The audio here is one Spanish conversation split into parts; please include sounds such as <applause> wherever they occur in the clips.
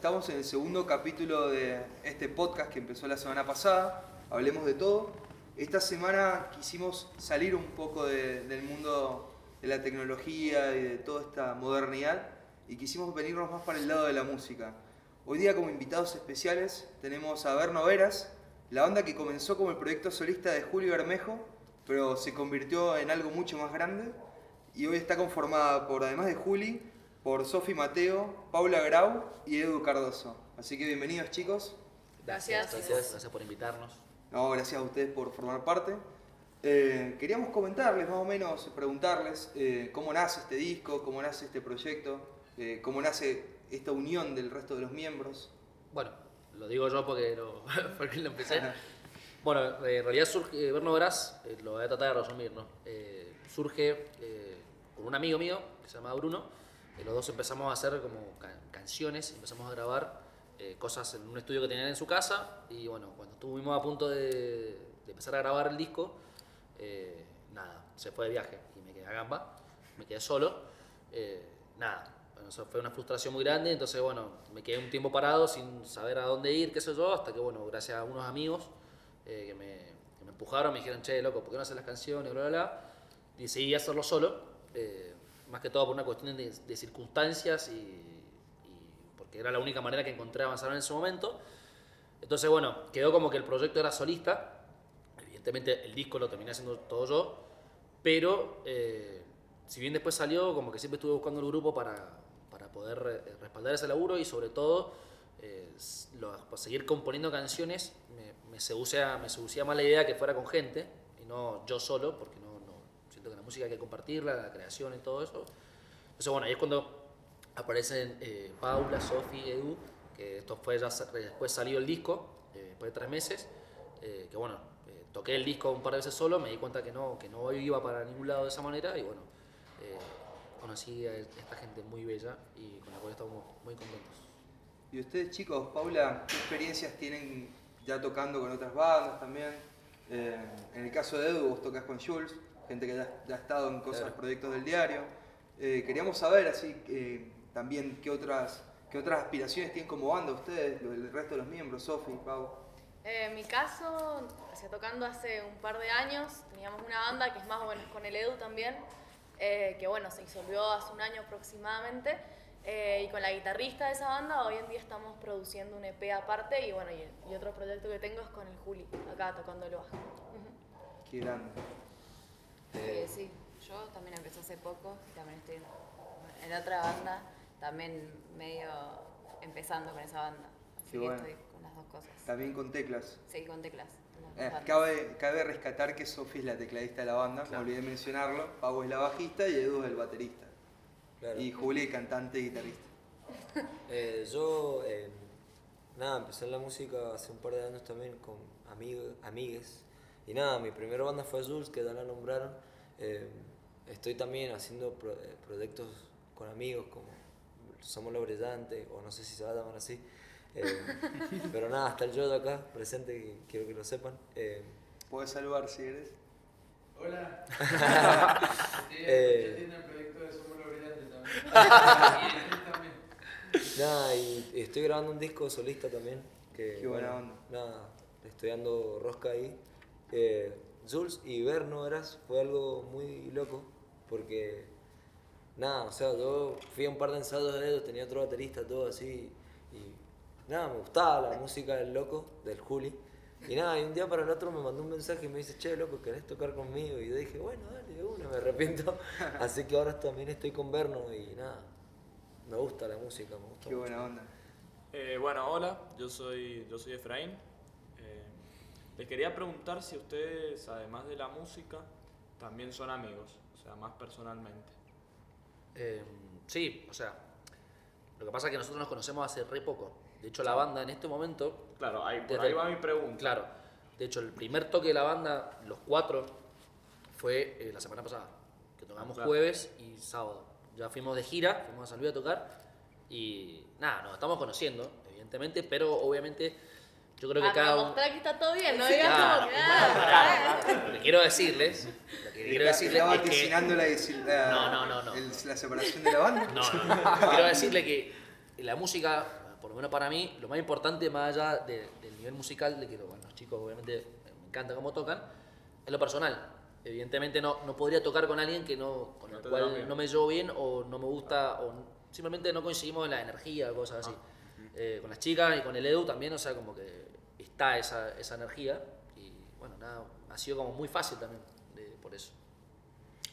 estamos en el segundo capítulo de este podcast que empezó la semana pasada, Hablemos de todo. Esta semana quisimos salir un poco del mundo de la tecnología y de toda esta modernidad y quisimos venirnos más para el lado de la música. Hoy día como invitados especiales tenemos a Berno Veras, la banda que comenzó como el proyecto solista de Julio Bermejo, pero se convirtió en algo mucho más grande y hoy está conformada por, además de Juli, por Sofi Mateo, Paula Grau y Edu Cardoso. Así que bienvenidos chicos. Gracias. Gracias, gracias por invitarnos. No, gracias a ustedes por formar parte. Eh, queríamos comentarles, más o menos, preguntarles eh, cómo nace este disco, cómo nace este proyecto, eh, cómo nace esta unión del resto de los miembros. Bueno, lo digo yo porque lo, <laughs> porque lo empecé. Bueno, en realidad surge, Verno Verás, lo voy a tratar de resumir, ¿no? surge con un amigo mío que se llama Bruno, los dos empezamos a hacer como canciones, empezamos a grabar cosas en un estudio que tenían en su casa y bueno, cuando estuvimos a punto de, empezar a grabar el disco, eh, nada, se fue de viaje y me quedé a gamba, me quedé solo, eh, nada, eso fue una frustración muy grande, entonces bueno, me quedé un tiempo parado sin saber a dónde ir, qué sé yo, hasta que bueno, gracias a unos amigos eh, que, me, que, me, empujaron, me dijeron, che, loco, ¿por qué no haces las canciones? Bla, bla, bla. Decidí hacerlo solo, más que todo por una cuestión de, de circunstancias y, y, porque era la única manera que encontré de avanzar en ese momento. Entonces, bueno, quedó como que el proyecto era solista, evidentemente el disco lo terminé haciendo todo yo, pero eh, si bien después salió, como que siempre estuve buscando el grupo para, para poder eh, respaldar ese laburo y sobre todo eh, seguir componiendo canciones, me, me, seducía, me seducía más la idea que fuera con gente y no yo solo, porque no, siento que la música hay que compartirla, la creación y todo eso. Entonces, bueno, ahí es cuando aparecen eh, Paula, Sofi, Edu, que esto fue ya después salió el disco, después de tres meses, que bueno, toqué el disco un par de veces solo, me di cuenta que no, que no iba para ningún lado de esa manera y bueno, eh, conocí a esta gente muy bella y con la cual estamos muy contentos. ¿Y ustedes chicos, Paula, qué experiencias tienen ya tocando con otras bandas también? Eh, en el caso de Edu, vos tocas con Jules, gente que ya, ha estado en cosas, proyectos del diario. Eh, queríamos saber así también qué otras, qué otras aspiraciones tienen como banda ustedes, el resto de los miembros, Sofi, Pau. Eh, en mi caso, hacía tocando hace un par de años, teníamos una banda que es más o menos con el Edu también, eh, que bueno, se disolvió hace un año aproximadamente, eh, y con la guitarrista de esa banda hoy en día estamos produciendo un EP aparte, y bueno, y, otro proyecto que tengo es con el Juli, acá tocando el bajo. Qué grande. Sí, yo también empecé hace poco, también estoy en otra banda, también medio empezando con esa banda. Así que estoy cosas. También con teclas. Sí, con teclas. Eh, cabe, cabe, rescatar que Sofi es la tecladista de la banda, me olvidé mencionarlo. Pau es la bajista y Edu es el baterista. Y Juli, cantante y guitarrista. <laughs> Eh, yo, eh, nada, empecé en la música hace un par de años también con amigos, amigues. Y nada, mi primera banda fue Jules, que ya la nombraron. estoy también haciendo proyectos con amigos como Somos Lo Brillante, o no sé si se va a llamar así. Eh, <laughs> pero nada, está el Yodo acá, presente, y quiero que lo sepan. Eh, Puedes saludar si eres. Hola. <laughs> eh, <laughs> tiene el proyecto de Somos Brillante también. Nada, y, estoy grabando un disco solista también. Que, Qué buena onda. Nada, estoy dando rosca ahí. Eh, Jules y Berno eras fue algo muy loco porque nada, o sea, yo fui a un par de ensayos de ellos, tenía otro baterista, todo así, nada, me gustaba la música del loco, del Juli. Y nada, y un día para el otro me mandó un mensaje y me dice, che, loco, ¿querés tocar conmigo? Y yo dije, bueno, dale, de una, me arrepiento. <laughs> Así que ahora también estoy con Berno y nada, me gusta la música, me gusta Qué buena onda. Eh, bueno, hola, yo soy, yo soy Efraín. Les quería preguntar si ustedes, además de la música, también son amigos, o sea, más personalmente. Eh, sí, o sea, lo que pasa es que nosotros nos conocemos hace re poco. De hecho, la banda en este momento. Claro, ahí, por ahí va mi pregunta. Claro. De hecho, el primer toque de la banda, los cuatro, fue eh, la semana pasada. Que tocamos jueves y sábado. Ya fuimos de gira, fuimos a San Luis a tocar. Y nada, nos estamos conociendo, evidentemente, pero obviamente yo creo que ah, cada uno. mostrar que está todo bien, no digas claro, como que Lo que quiero decirles. Lo que quiero decirles ¿Estaba vaticinando la, la, no, no, no, no. la separación de la banda? No, no, no. quiero decirle que la música por lo menos para mí, lo más importante, más allá de- del nivel musical, de que bueno, los chicos obviamente me encanta cómo tocan, es lo personal. Evidentemente no, no podría tocar con alguien que no, con No el cual no me llevo bien o no me gusta o simplemente no coincidimos en la energía o cosas así. Eh, con las chicas y con el Edu también, o sea, como que está esa, esa energía y bueno, nada, ha sido como muy fácil también de- por eso.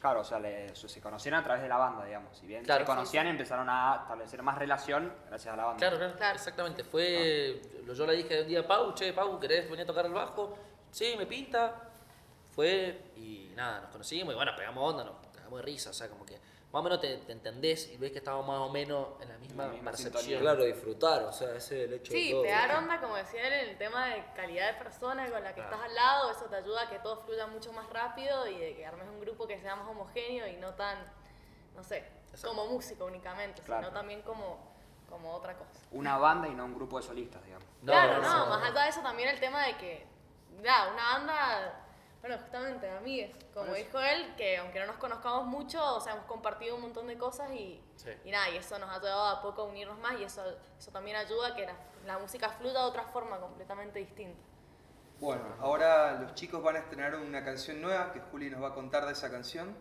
Claro, o sea, le- se conocieron a través de la banda, digamos. Si bien Claro. se conocían y empezaron a establecer más relación gracias a la banda. Claro, claro, Claro. exactamente. Fue, lo- yo le dije un día a Pau, che, Pau, ¿querés venir a tocar el bajo? Sí, me pinta. Fue y nada, nos conocimos y bueno, pegamos onda, nos cagamos de risa, o sea, como que más o menos te, te entendés y ves que estábamos más o menos en la misma la misma percepción. sintonía. Claro, disfrutar, o sea, ese es el hecho de Sí, pegar onda, como decía él, en el tema de calidad de persona con la que estás al lado, eso te ayuda a que todo fluya mucho más rápido y de que armes un grupo que sea más homogéneo y no tan, no sé, Exacto. como músico únicamente, Claro. sino también como, como otra cosa. Una banda y no un grupo de solistas, digamos. No, claro, no, no, no. más allá de eso también el tema de que, ya, una banda, bueno, justamente amigues, como dijo él, que aunque no nos conozcamos mucho, o sea, hemos compartido un montón de cosas y, Sí. y nada, y eso nos ha ayudado a poco a unirnos más y eso, eso también ayuda a que la, la música fluya de otra forma completamente distinta. Bueno, ahora los chicos van a estrenar una canción nueva que Juli nos va a contar de esa canción.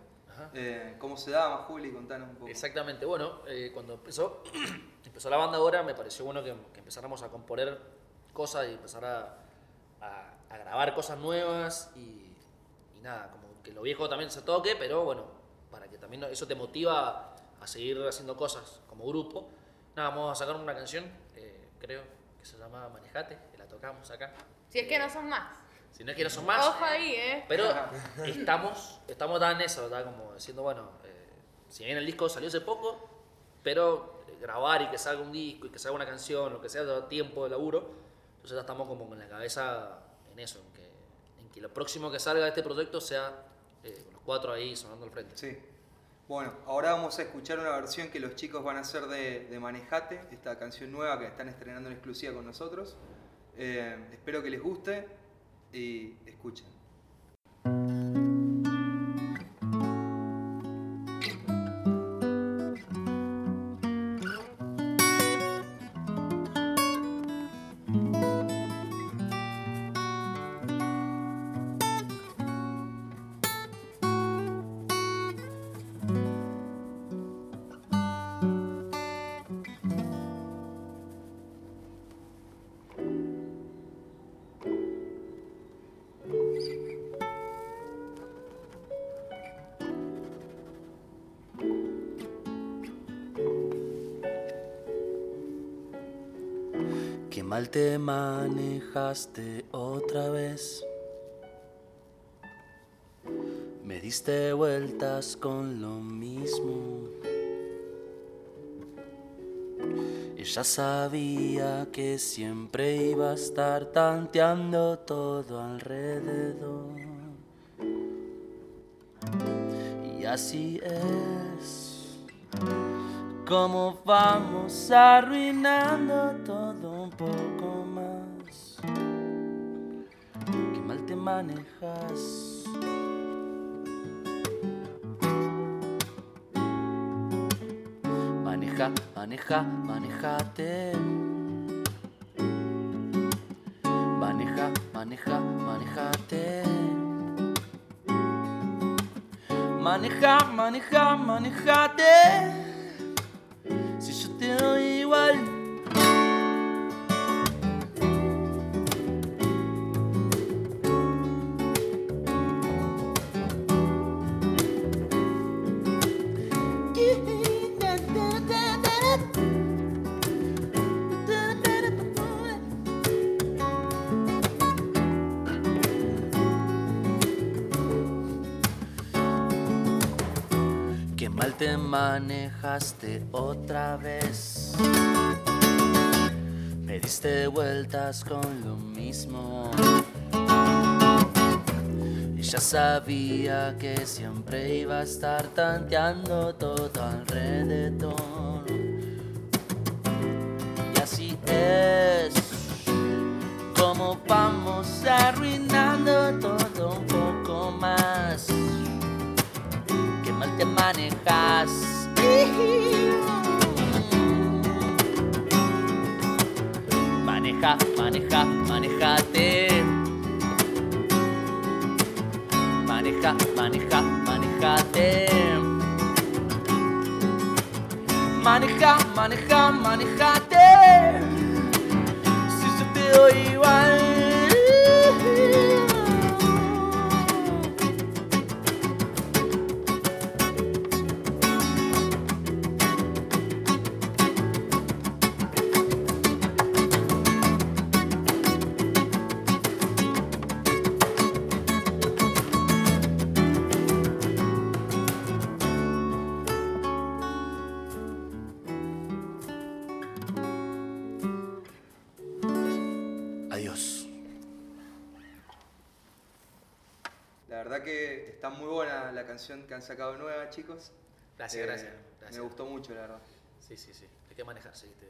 Eh, ¿Cómo se llama, Juli? Contanos un poco. Exactamente, bueno, eh, cuando empezó, <clears throat> empezó la banda ahora, me pareció bueno que, que empezáramos a componer cosas y empezar a, a- a grabar cosas nuevas y nada, como que lo viejo también se toque, pero bueno, para que también eso te motiva a seguir haciendo cosas como grupo. Nada, vamos a sacar una canción, eh, creo, que se llama Manejate, que la tocamos acá. Si es que no son más. Si no es que no son más, Ojo ahí, ¿eh? pero estamos, estamos tan en eso, ¿verdad? Como diciendo, bueno, eh, si bien el disco salió hace poco, pero eh, grabar y que salga un disco y que salga una canción, lo que sea, da tiempo de laburo, entonces ya estamos como con la cabeza en eso, en que, en que lo próximo que salga de este proyecto sea eh, los cuatro ahí sonando al frente. Sí. Bueno, ahora vamos a escuchar una versión que los chicos van a hacer de, de Manejate, esta canción nueva que están estrenando en exclusiva con nosotros. Eh, espero que les guste y escuchen. Te manejaste otra vez. Me diste vueltas con lo mismo. Ya sabía que siempre iba a estar tanteando todo alrededor. Y así es como vamos arruinando todo un poco manejas. Maneja, maneja, manejate. Maneja, maneja, manejate. Maneja, maneja, manejate. Si yo te doy igual. Mal te manejaste otra vez. Me diste vueltas con lo mismo. Y ya sabía que siempre iba a estar tanteando todo alrededor. Y así es como vamos arruinando todo manejas. Maneja, maneja, manejate. Maneja, maneja, manejate. Maneja, maneja, manejate. Si yo te doy igual. Canción que han sacado nueva, chicos. Gracias, Eh, gracias, gracias. Me gustó mucho, la verdad. Sí, sí, sí. Hay que manejarse, ¿viste?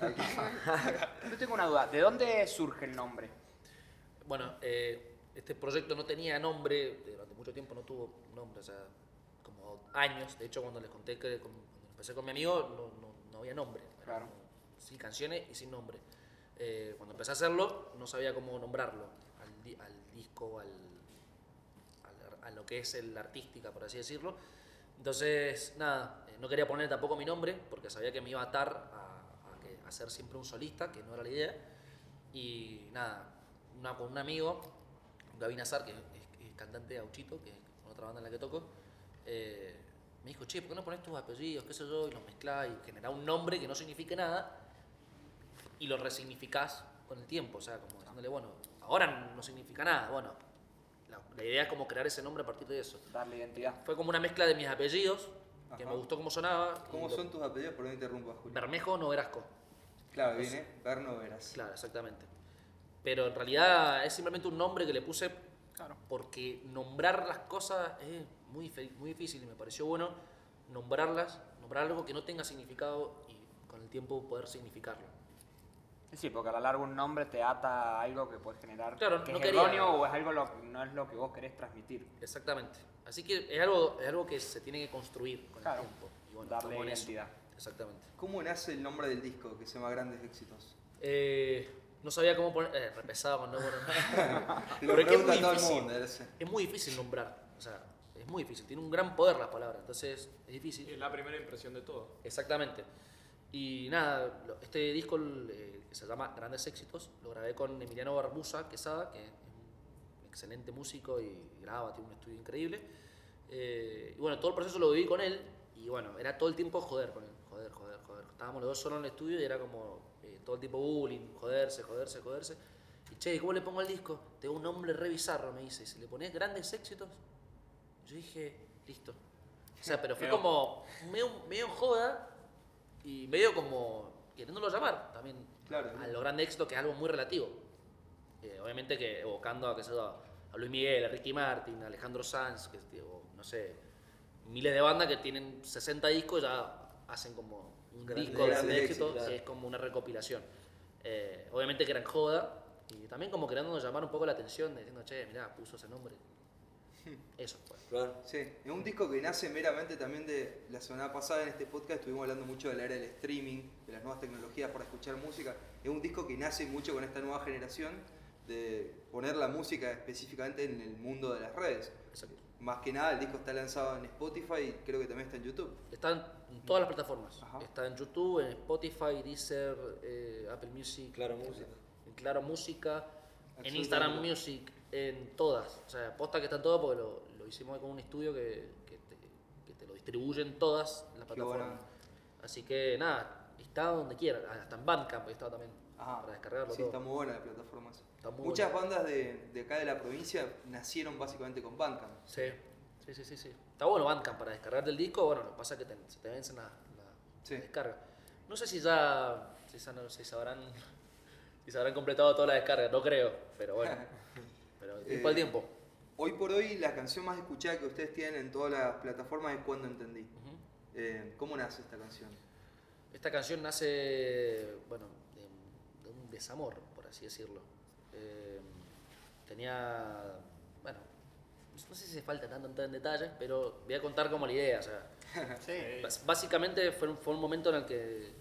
<laughs> Yo tengo una duda. ¿De dónde surge el nombre? Bueno, eh, este proyecto no tenía nombre, durante mucho tiempo no tuvo nombre, o sea, como años. De hecho, cuando les conté que con- cuando empecé con mi amigo, no, no- no había nombre. Claro. como Sin canciones y sin nombre. Eh, cuando empecé a hacerlo, no sabía cómo nombrarlo al, di- al disco, al, que es el artística, por así decirlo. Entonces, nada, eh, no quería poner tampoco mi nombre, porque sabía que me iba a atar a, a que- a ser siempre un solista, que no era la idea. Y nada, una, con un amigo, Gaby Nazar, que es, es cantante de Auchito, que es otra banda en la que toco, eh, me dijo, che, ¿por qué no pones tus apellidos, qué sé yo, y los mezclás y generás un nombre que no signifique nada y lo resignificás con el tiempo? O sea, como diciéndole, bueno, ahora no significa nada, bueno, la, la idea es como crear ese nombre a partir de eso. Darle identidad. Fue como una mezcla de mis apellidos, que me gustó cómo sonaba. ¿Cómo lo- son tus apellidos? Por no interrumpas, Julio. Bermejo Noverasco. Claro, viene Berno Veras. Claro, exactamente. Pero en realidad es simplemente un nombre que le puse Claro. porque nombrar las cosas es muy, muy difícil y me pareció bueno nombrarlas, nombrar algo que no tenga significado y con el tiempo poder significarlo. Sí, porque a la larga un nombre te ata a algo que puedes generar Claro, que no es quería- erróneo o es algo lo, no es lo que vos querés transmitir. Exactamente. Así que es algo, es algo que se tiene que construir con Claro. el tiempo. Y bueno, Darle eso. identidad. Exactamente. ¿Cómo nace el nombre del disco que se llama Grandes Éxitos? Eh, no sabía cómo poner. Eh, re pesado con nombres. <laughs> Lo Pero es que es muy todo el difícil. mundo. Es muy difícil nombrar. O sea, es muy difícil. Tiene un gran poder las palabras. Entonces, es difícil. Es la primera impresión de todo. Exactamente. Y nada, este disco eh, que se llama Grandes Éxitos lo grabé con Emiliano Barbusa Quesada, que es un excelente músico y graba, tiene un estudio increíble. Eh, y bueno, todo el proceso lo viví con él y bueno, era todo el tiempo joder con él, joder, joder, joder. Estábamos los dos solos en el estudio y era como eh, todo el tiempo bullying, joderse, joderse, joderse. Y che, ¿cómo le pongo al disco? Tengo un nombre re bizarro, me dice. Si le pones Grandes Éxitos, yo dije, listo. O sea, pero fue como medio, medio joda y medio como queriéndolo llamar también Claro. a los grandes éxitos, que es algo muy relativo. Eh, obviamente que evocando a, sé yo, a Luis Miguel, a Ricky Martin, a Alejandro Sanz, que, digo, no sé, miles de bandas que tienen 60 discos y ya hacen como un disco de grandes éxitos, éxitos, claro. que es como una recopilación. Eh, obviamente que era en joda y también como queriéndonos llamar un poco la atención, diciendo, che, mirá, puso ese nombre. Eso fue. Claro. Sí, es un disco que nace meramente también de la semana pasada en este podcast estuvimos hablando mucho de la era del streaming, de las nuevas tecnologías para escuchar música. Es un disco que nace mucho con esta nueva generación de poner la música específicamente en el mundo de las redes. Exacto. Más que nada el disco está lanzado en Spotify y creo que también está en YouTube. Está en todas las plataformas. Ajá. Está en YouTube, en Spotify, Deezer, eh, Apple Music. Claro, Música. En Claro Música, en. Instagram Music, en todas. O sea, posta que está en todo porque lo, lo hicimos con un estudio que, que te, que te lo distribuye en todas las plataformas. Así que nada, está donde quiera. Hasta en Bandcamp está también. Ajá. Para descargarlo Sí, todo. está muy buena la plataforma. Muchas bueno. bandas de, de acá de la provincia nacieron básicamente con Bandcamp. Sí, sí, sí, sí, sí. Está bueno Bandcamp para descargarte el disco. Bueno, lo que pasa es que te, se te vencen la, la- Sí. la descarga. No sé si ya si, ya no- si se habrán <laughs> si se habrán completado toda la descarga, no creo, pero bueno. <laughs> Pero tiempo al Eh, tiempo. Hoy por hoy la canción más escuchada que ustedes tienen en todas las plataformas es Cuando Entendí. Ujú. Eh, ¿Cómo nace esta canción? Esta canción nace, bueno, de, de un desamor, por así decirlo. Eh, tenía, bueno, no sé si hace falta tanto entrar en detalles, pero voy a contar como la idea. O sea, <laughs> Sí. Básicamente fue un, fue un momento en el, que,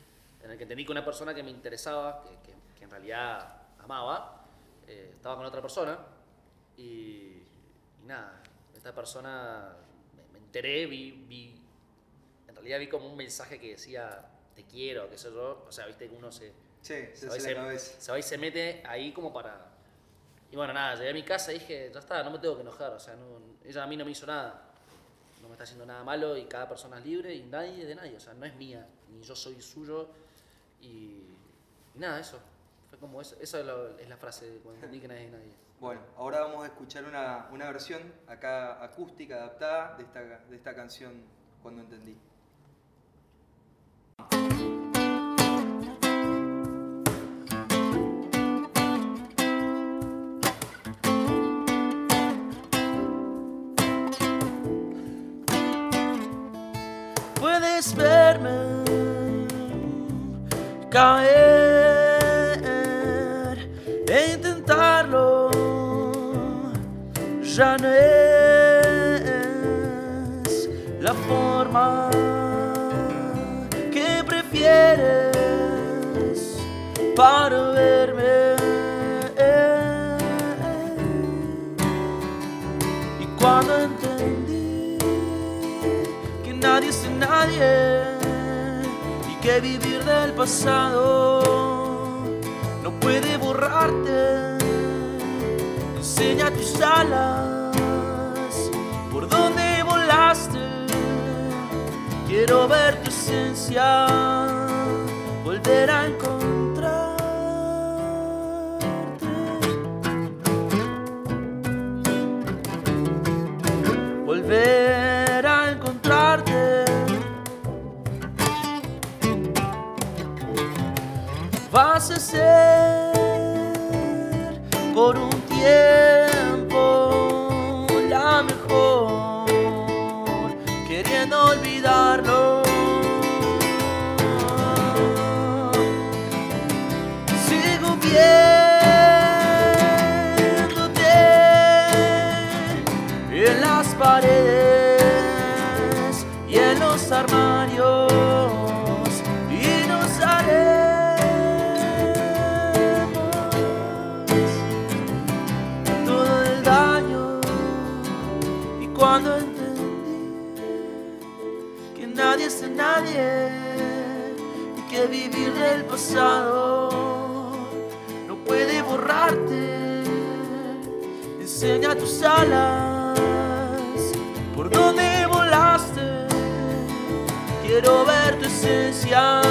en el que entendí que una persona que me interesaba, que, que- que en realidad amaba, eh, estaba con otra persona y, y nada, esta persona me, me enteré, vi, vi, en realidad vi como un mensaje que decía te quiero, qué sé yo, o sea, viste que uno se, Sí, se se, va y se, la cabeza. se va y se mete ahí como para... Y bueno, nada, llegué a mi casa y dije, ya está, no me tengo que enojar, o sea, no, ella a mí no me hizo nada, no me está haciendo nada malo y cada persona es libre y nadie de nadie, o sea, no es mía, ni yo soy suyo y, y nada, eso. Como eso, eso es, lo- es la frase de cuando entendí que nadie es nadie. Bueno, ahora vamos a escuchar una, una versión acá acústica, adaptada de esta, de esta canción Cuando Entendí. Puedes verme caer No es la forma que prefieres para verme. Y cuando entendí que nadie es nadie y que vivir del pasado no puede borrarte. Enseña tus alas por donde volaste. Quiero ver tu esencia, volver a encontrarte. volver a encontrarte. Vas a ser por un tiempo no puede borrarte enseña tus alas por donde volaste. Quiero ver tu esencia,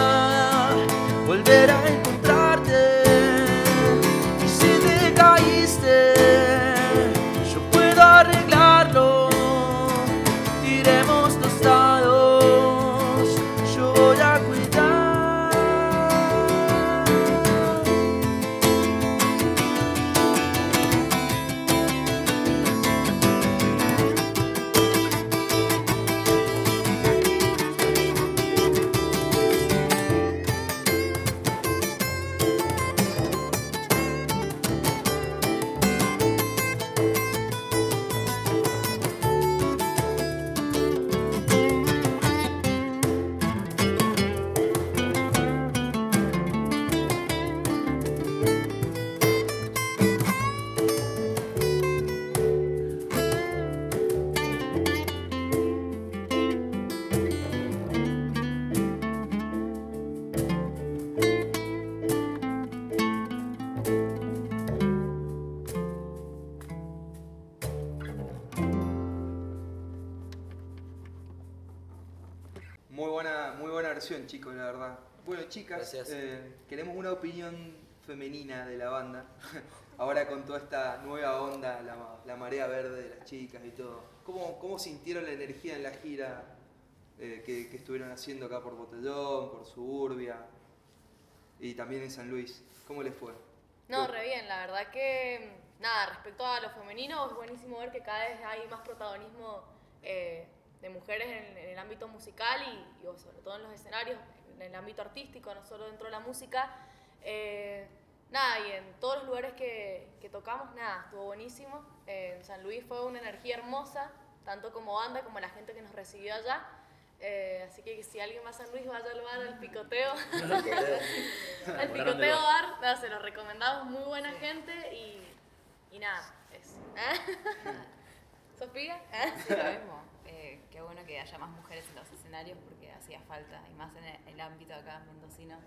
chicas, Gracias. eh, queremos una opinión femenina de la banda. <laughs> Ahora con toda esta nueva onda, la, ma- la marea verde de las chicas y todo. ¿Cómo, cómo sintieron la energía en la gira eh, que, que estuvieron haciendo acá por Botellón, por Suburbia y también en San Luis? ¿Cómo les fue? No, re bien, la verdad que, nada, respecto a lo femenino, es buenísimo ver que cada vez hay más protagonismo eh, de mujeres en, en el ámbito musical y, y, sobre todo en los escenarios, en el ámbito artístico, no solo dentro de la música. Eh, nada, y en todos los lugares que, que tocamos, nada, estuvo buenísimo. Eh, en San Luis fue una energía hermosa, tanto como banda como la gente que nos recibió allá. Eh, así que si alguien va a San Luis, vaya al bar, al picoteo. <laughs> Al picoteo bar. nada, se lo recomendamos, muy buena gente y, y nada, eso. <laughs> ¿Sofía? Sí, lo mismo. Qué bueno que haya más mujeres en los escenarios porque hacía falta, y más en el, el ámbito acá mendocino.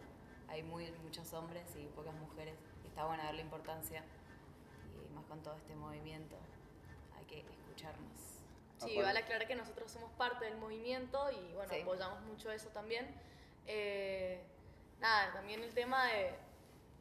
Hay muy, muchos hombres y pocas mujeres. Y está bueno darle importancia, y más con todo este movimiento. Hay que escucharnos. Sí, vale aclarar que nosotros somos parte del movimiento y bueno, Sí. apoyamos mucho eso también. Eh, nada, también el tema de,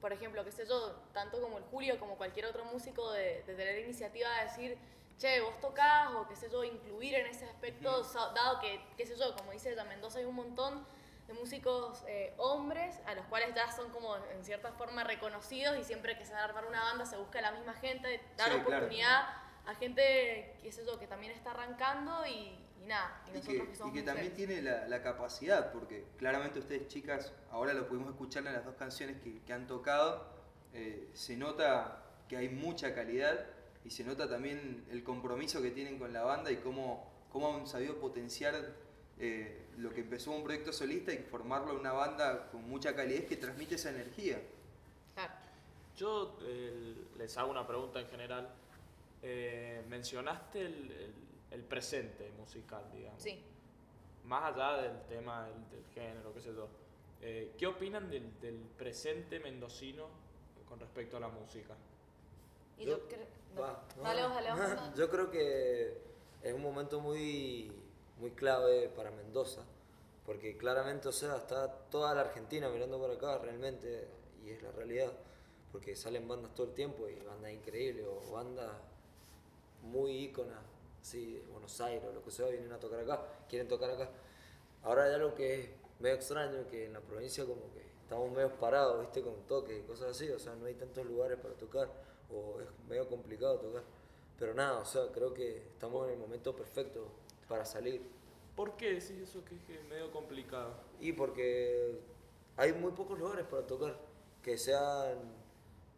por ejemplo, qué sé yo, tanto como el Julio como cualquier otro músico, de, de tener iniciativa de decir, che, vos tocás o qué sé yo, incluir en ese aspecto, dado que, qué sé yo, como dice ella, en Mendoza hay un montón de músicos eh, hombres a los cuales ya son como en cierta forma reconocidos y siempre que se va a armar una banda se busca la misma gente, dar Sí, claro. oportunidad a gente, qué sé yo, que también está arrancando y, y nada, y Y nosotros que, que, somos y que también tiene la, la capacidad, porque claramente ustedes chicas, ahora lo pudimos escuchar en las dos canciones que, que han tocado, eh, se nota que hay mucha calidad y se nota también el compromiso que tienen con la banda y cómo, cómo han sabido potenciar eh, lo que empezó un proyecto solista y formarlo en una banda con mucha calidad que transmite esa energía. Claro. Yo eh, les hago una pregunta en general. Eh, mencionaste el, el- el presente musical, digamos. Sí. Más allá del tema del, del género, qué sé yo. eh, ¿Qué opinan del, del presente mendocino con respecto a la música? Y Yo- yo creo... No, Dale no. vos, dale vos. Yo creo que es un momento muy, muy clave para Mendoza, porque claramente, o sea, está toda la Argentina mirando para acá realmente, y es la realidad, porque salen bandas todo el tiempo y bandas increíbles, o bandas muy íconas, sí, de Buenos Aires o lo que sea, vienen a tocar acá, quieren tocar acá. Ahora hay algo que es medio extraño, que en la provincia como que estamos medio parados, viste, con toques y cosas así, o sea, no hay tantos lugares para tocar, o es medio complicado tocar. Pero nada, o sea, creo que estamos en el momento perfecto para salir. ¿Por qué decís eso que es que medio complicado? Y porque hay muy pocos lugares para tocar, que sean...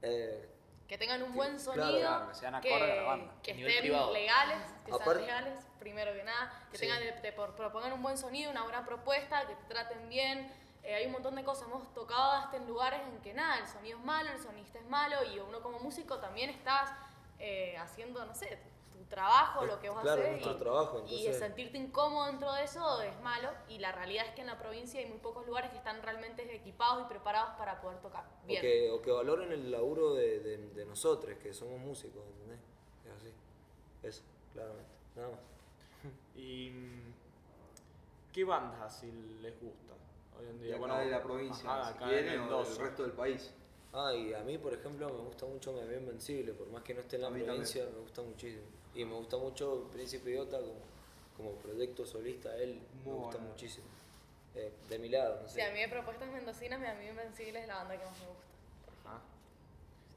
eh, Que tengan un buen sonido, claro, que sean acorde a la banda. que estén privado. legales, que sean Aparte- legales, primero que nada, que Sí. tengan, te propongan un buen sonido, una buena propuesta, que te traten bien. Eh, hay un montón de cosas, hemos tocado hasta en lugares en que nada, el sonido es malo, el sonista es malo y uno como músico también estás eh, haciendo, no sé, tu trabajo, Es- lo que vos claro, haces. nuestro y, trabajo, y entonces- sentirte incómodo dentro de eso es malo y la realidad es que en la provincia hay muy pocos lugares que están realmente equipados y preparados para poder tocar o, bien. que, o que valoren el laburo de, de, de nosotros, que somos músicos, ¿entendés? Es así. Eso, claramente. Nada más. <laughs> ¿Y mm, qué bandas así les gusta hoy en De día? acá de la provincia, ajá, si quieren, o del resto del país. Ah, y a mí, por ejemplo, me gusta mucho Me Veo Invencible, por más que no esté en la A mí provincia, me gusta muchísimo. Y me gusta mucho Príncipe Idiota como, como proyecto solista, él Muy me gusta bueno. muchísimo. Eh, de mi lado, no sé. Sí, a mí de propuestas mendocinas, mi amigo Invencible es la banda que más me gusta.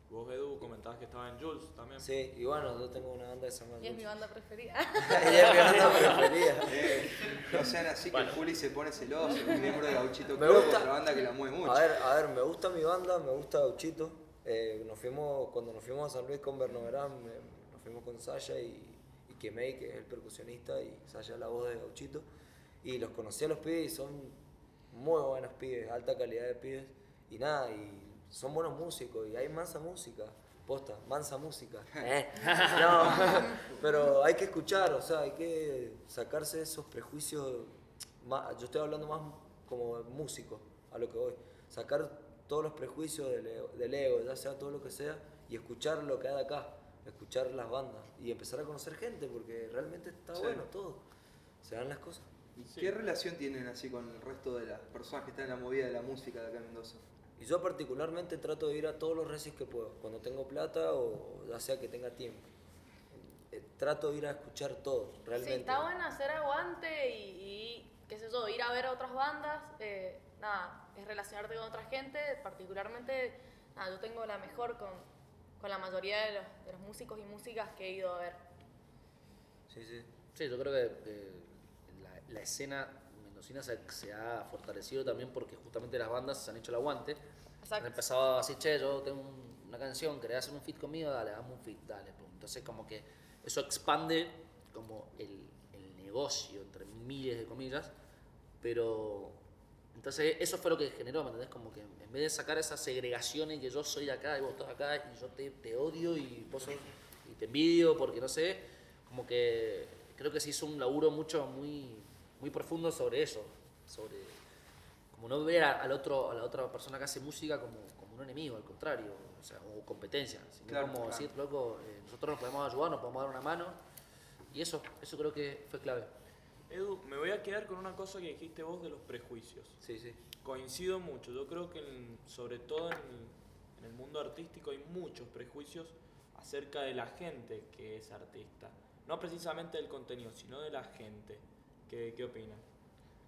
Vos, Edu, comentabas que estaba en Jules también. Sí, y bueno, yo tengo una banda de se llama Y es mi banda preferida. <laughs> Y es mi banda preferida. <laughs> Eh, no sean así que Juli se pone celoso, un miembro de Gauchito Me Club, gusta- otra banda que la mueve mucho. A ver, a ver, me gusta mi banda, me gusta Gauchito. Eh, nos fuimos, cuando nos fuimos a San Luis con Bernoverán, me- nos fuimos con Sasha y, y Kemei, que es el percusionista, y Sasha la voz de Gauchito. Y los conocí a los pibes y son muy buenos pibes, alta calidad de pibes. Y nada, y son buenos músicos, y hay mansa música. Posta, mansa música. <laughs> Eh, No, <laughs> pero hay que escuchar, o sea, hay que sacarse esos prejuicios. más- yo estoy hablando más como músico, a lo que voy. Sacar todos los prejuicios del ego, del ego, ya sea todo lo que sea, y escuchar lo que hay de acá, escuchar las bandas y empezar a conocer gente, porque realmente está Sí. bueno todo. Se dan las cosas. ¿Y Sí. qué relación tienen así con el resto de las personas que están en la movida de la música de acá en Mendoza? Y yo particularmente trato de ir a todos los recis que puedo, cuando tengo plata o ya sea que tenga tiempo. Eh, trato de ir a escuchar todo, realmente. Sí, está bueno hacer aguante y, y, qué sé yo, ir a ver a otras bandas, eh, nada, es relacionarte con otra gente, particularmente, nada, yo tengo la mejor con, con la mayoría de los, de los músicos y músicas que he ido a ver. Sí, sí. Sí, yo creo que eh, la, la escena se, se ha fortalecido también porque justamente las bandas se han hecho el aguante. Han Exacto. empezado así, che, yo tengo un- una canción, ¿querés hacer un fit conmigo? Dale, hagamos un fit, dale. pum. Entonces como que eso expande como el, el negocio, entre miles de comillas, Pero, entonces eso fue lo que generó, ¿me entendés? Como que en vez de sacar esas segregaciones que yo soy de acá y vos estás acá y yo te, te odio y vos sos- y te envidio porque no sé, como que creo que se hizo un laburo mucho, muy, muy profundo sobre eso, sobre como no ver a- al otro, a la otra persona que hace música como, como un enemigo, al contrario, o sea, o competencia, sino Claro, como claro. decir, loco, eh, nosotros nos podemos ayudar, nos podemos dar una mano, y eso, eso creo que fue clave. Edu, me voy a quedar con una cosa que dijiste vos de los prejuicios. Sí, sí. Coincido mucho. Yo creo que en- sobre todo en el, en el mundo artístico hay muchos prejuicios acerca de la gente que es artista. No precisamente del contenido, sino de la gente. ¿Qué, qué opinan?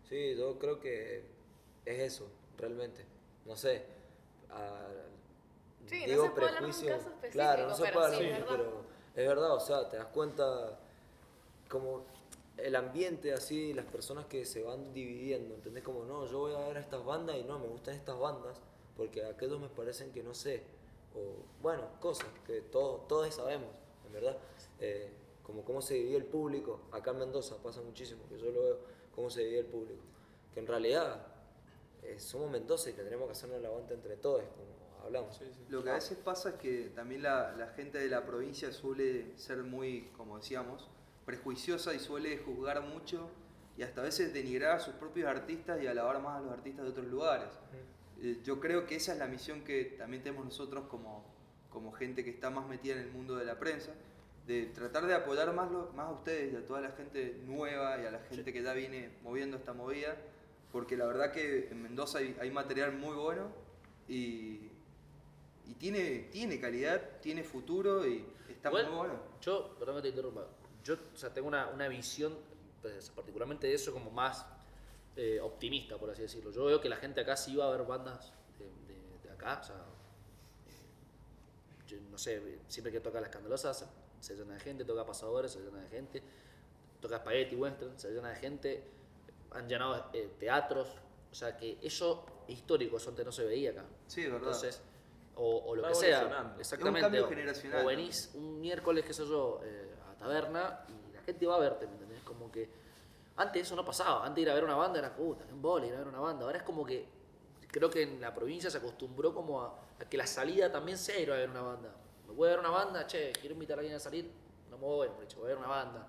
Sí, yo creo que es eso, realmente. No sé. ah, Sí, no digo se puede hablar de un prejuicio. caso específico, claro, no se pero puede sí, hablar, es verdad. pero es verdad, o sea, te das cuenta como el ambiente así, las personas que se van dividiendo, ¿entendés? Como, no, yo voy a ver a estas bandas y no, me gustan estas bandas porque aquellos me parecen que no sé. O, bueno, cosas que todos, todos sabemos, en verdad. Eh, como cómo se divide el público. Acá en Mendoza pasa muchísimo, que yo lo veo, cómo se divide el público. Que en realidad eh, somos Mendoza y tendremos que hacernos el aguante entre todos, como hablamos. Lo que a veces pasa es que también la, la gente de la provincia suele ser muy, como decíamos, prejuiciosa y suele juzgar mucho y hasta a veces denigrar a sus propios artistas y alabar más a los artistas de otros lugares. Eh, Yo creo que esa es la misión que también tenemos nosotros como, como gente que está más metida en el mundo de la prensa, de tratar de apoyar más, lo- más a ustedes y a toda la gente nueva y a la gente que ya viene moviendo esta movida, porque la verdad que en Mendoza hay, hay material muy bueno y, y tiene, tiene calidad, tiene futuro y está muy bueno. Yo, perdón que te interrumpa, yo o sea, tengo una, una visión, pues, particularmente de eso, como más eh, optimista, por así decirlo. Yo veo que la gente acá sí va a ver bandas de, de- de acá, o sea, eh, yo no sé, siempre que toca Las Escandalosas se, llena de gente, toca Pasadores, se llena de gente, toca Spaghetti Western, se llena de gente, han llenado eh, teatros, o sea que eso es histórico, eso antes no se veía acá. Sí, es verdad. Entonces, o, o lo Va que sea, exactamente. o- generacional, O ¿no? venís un miércoles, qué sé yo, eh, a taberna y la gente va a verte, ¿me entendés? Como que antes eso no pasaba, antes ir a ver una banda era puta, un bole, ir a ver una banda. Ahora es como que creo que en la provincia se acostumbró como a, a que la salida también sea ir a ver una banda. Voy a ver una banda, che, quiero invitar a alguien a salir, no me voy, dicho, voy a ver una banda,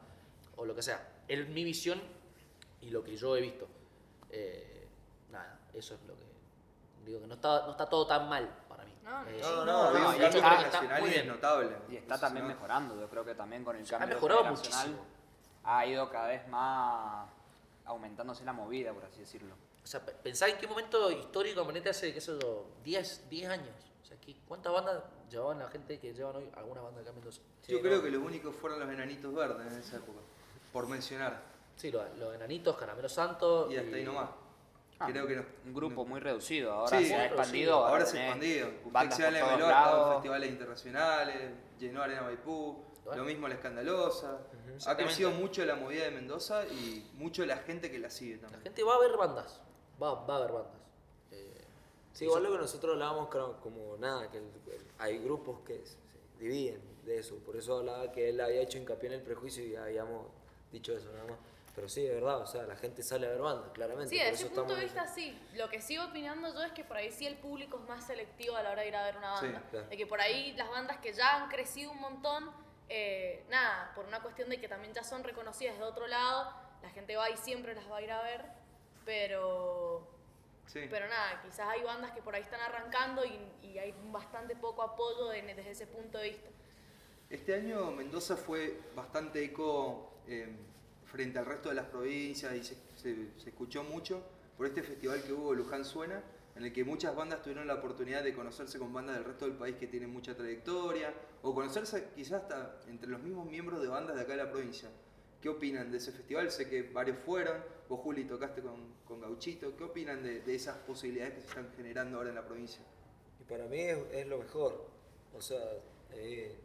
o lo que sea. Es mi visión y lo que yo he visto. Eh, nada, eso es lo que digo que no está, no está todo tan mal para mí. No, no. Eh, No, no, No, cambio generacional es notable. Y está también ¿no? mejorando, yo creo que también con el Ha cambio mejorado generacional muchísimo. ha ido cada vez más aumentándose la movida, por así decirlo. O sea, pe- pensá en qué momento histórico, ponete hace, qué sé yo, 10, 10 años. ¿Qué- ¿cuántas bandas llevaban la gente que llevan hoy alguna banda acá en Mendoza? Yo creo que los únicos fueron los enanitos verdes en esa época, por mencionar. Sí, los, los enanitos, Caramelo Santo. Y hasta ahí nomás. Ah, Creo que no. Un grupo no- muy reducido, ahora Sí, se ha expandido. Ahora se ha expandido. Usted bandas se va a por la todos Melota, en lados. festivales internacionales, llenó Arena Maipú, Bueno. lo mismo La Escandalosa. Ha crecido mucho la movida de Mendoza y mucho la gente que la sigue La también. gente va a ver bandas. Va, va a ver bandas. Sí, igual lo que nosotros hablábamos claro, como nada, que el- el- hay grupos que se, dividen de eso. Por eso hablaba que él había hecho hincapié en el prejuicio y habíamos dicho eso nada más. Pero sí, de verdad, o sea, la gente sale a ver bandas, claramente. Sí, desde ese punto de vista sí. Lo que sigo opinando yo es que por ahí sí el público es más selectivo a la hora de ir a ver una Sí, banda. claro. De que por ahí las bandas que ya han crecido un montón, eh, nada, por una cuestión de que también ya son reconocidas de otro lado, la gente va y siempre las va a ir a ver, pero... Sí. Pero nada, quizás hay bandas que por ahí están arrancando y, y hay bastante poco apoyo de- desde ese punto de vista. Este año Mendoza fue bastante eco eh, frente al resto de las provincias y se, se- se escuchó mucho por este festival que hubo Luján Suena, en el que muchas bandas tuvieron la oportunidad de conocerse con bandas del resto del país que tienen mucha trayectoria, o conocerse quizás hasta entre los mismos miembros de bandas de acá de la provincia. ¿Qué opinan de ese festival? Sé que varios fueron, vos Juli tocaste con, con Gauchito, ¿qué opinan de, de esas posibilidades que se están generando ahora en la provincia? Y para mí es, es lo mejor. O sea, eh,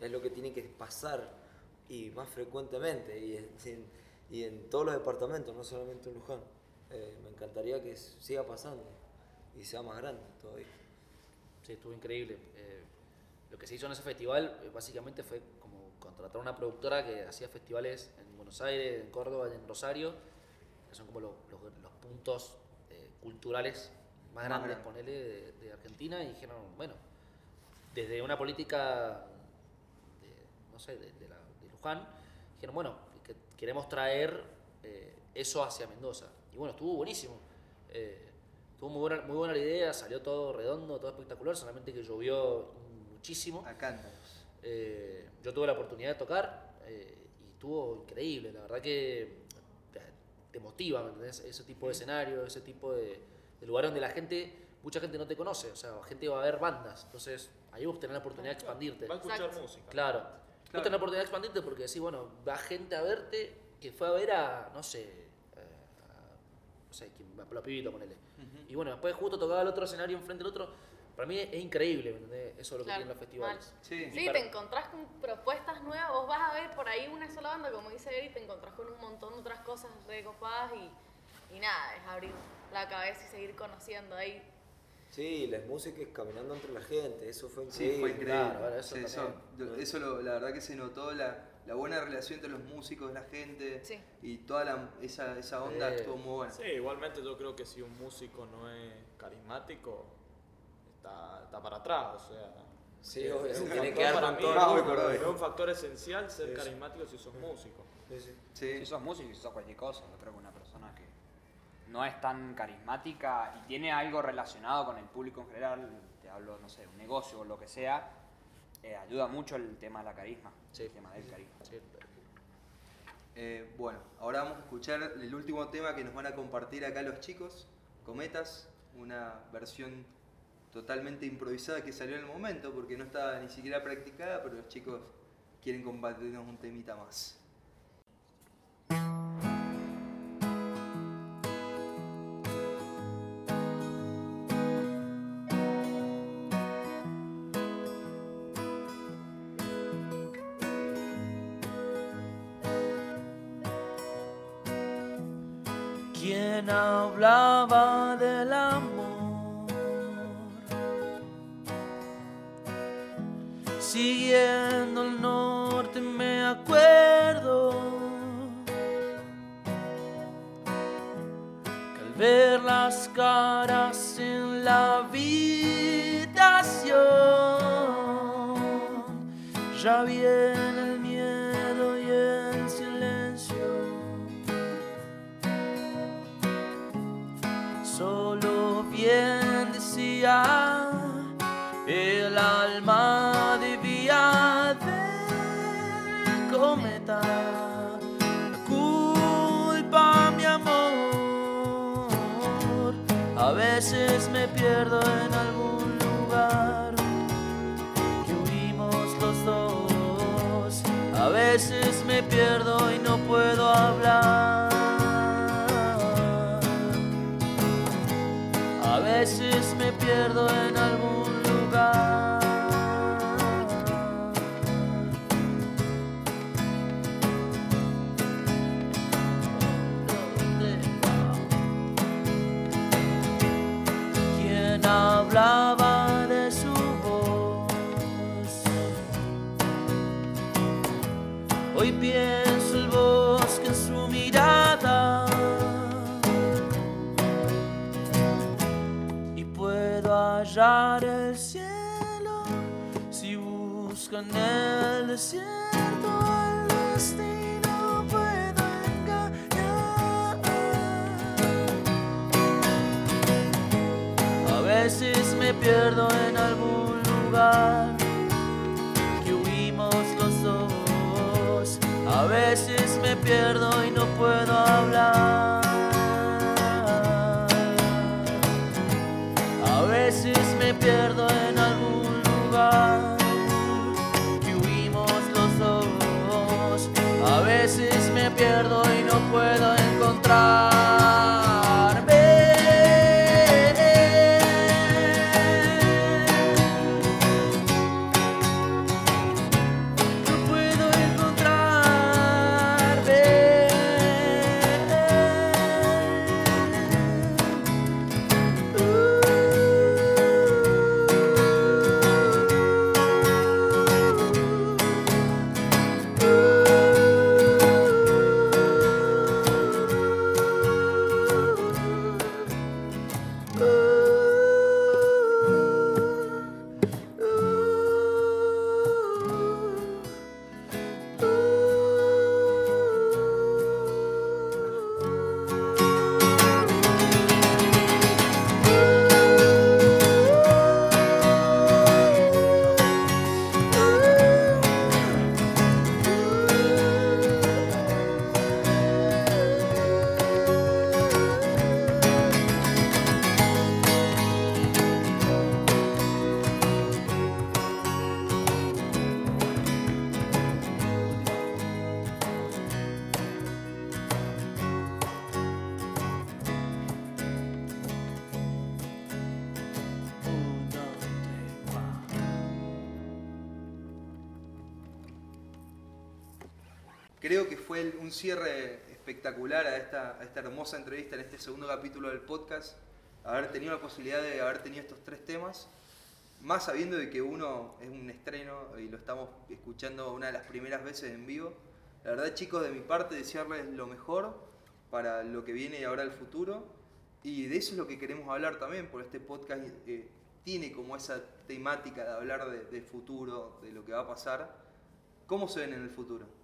es lo que tiene que pasar y más frecuentemente y en, y en todos los departamentos, no solamente en Luján. Eh, me encantaría que siga pasando y sea más grande todavía. Sí, estuvo increíble. Eh, lo que se hizo en ese festival básicamente fue contratar una productora que hacía festivales en Buenos Aires, en Córdoba en Rosario que son como lo- los, los puntos eh, culturales más grandes, ponele, de, de Argentina, y dijeron, bueno, desde una política, de, no sé, de, de la- de Luján, dijeron, bueno, que queremos traer eh, eso hacia Mendoza. Y bueno, estuvo buenísimo. Eh, estuvo muy buena, muy buena la idea, salió todo redondo, todo espectacular, solamente que llovió muchísimo. A cántaros. Eh, yo tuve la oportunidad de tocar eh, y estuvo increíble. La verdad que te, te motiva, ¿me entendés? Ese tipo de escenario, ese tipo de, de lugares donde la gente, mucha gente no te conoce. O sea, gente va a ver bandas. Entonces, ahí vos tenés la oportunidad de expandirte. Va a escuchar Exacto. música. Claro. Vos tenés la oportunidad de expandirte porque decís, bueno, va gente a verte que fue a ver a, no sé, eh, a- no sé, a la pibita, ponele. Y bueno, después justo tocaba el otro escenario enfrente del otro. Para mí es increíble, ¿me entendés? Eso es lo que Claro, tienen los festivales. Sí. Sí, para- te encontrás con propuestas nuevas, vos vas a ver por ahí una sola banda, como dice Eri, te encontrás con un montón de otras cosas recopadas y, y nada, es abrir la cabeza y seguir conociendo ahí. Sí, las músicas caminando entre la gente, eso fue Sí, increíble. fue increíble. Claro, bueno, eso Sí, eso, eso lo- la verdad que se notó la, la buena relación entre los músicos, la gente Sí. y toda la- esa, esa onda Sí. estuvo muy buena. Sí, igualmente yo creo que si un músico no es carismático, está, está para atrás, o sea. Sí, es obvio, un tiene factor que dar para mí. Es un factor esencial ser Sí, carismático si sos músico. Sí, sí. Sí. Si sos músico, si sos cualquier cosa, yo creo que una persona que no es tan carismática y tiene algo relacionado con el público en general, te hablo, no sé, un negocio o lo que sea, eh, ayuda mucho el tema de la carisma, Sí. el tema del carisma. Sí. Eh, bueno, ahora vamos a escuchar el último tema que nos van a compartir acá los chicos, Cometas, una versión totalmente improvisada que salió en el momento porque no estaba ni siquiera practicada, pero los chicos quieren compartirnos un temita más. quien hablaba Siguiendo el culpa mi amor. A veces me pierdo en algún lugar que huimos los dos. A veces me pierdo y no puedo hablar. A veces me pierdo en algún hallar el cielo si busco en el desierto el destino puedo engañar. A veces me pierdo en algún lugar que huimos los dos. A veces me pierdo y no puedo hablar izquierdo cierre espectacular a esta, a esta hermosa entrevista en este segundo capítulo del podcast. Haber tenido la posibilidad de haber tenido estos tres temas, más sabiendo de que uno es un estreno y lo estamos escuchando una de las primeras veces en vivo. La verdad, chicos, de mi parte, desearles lo mejor para lo que viene ahora el futuro. Y de eso es lo que queremos hablar también, porque este podcast eh, tiene como esa temática de hablar de, de futuro, de lo que va a pasar. ¿Cómo se ven en el futuro?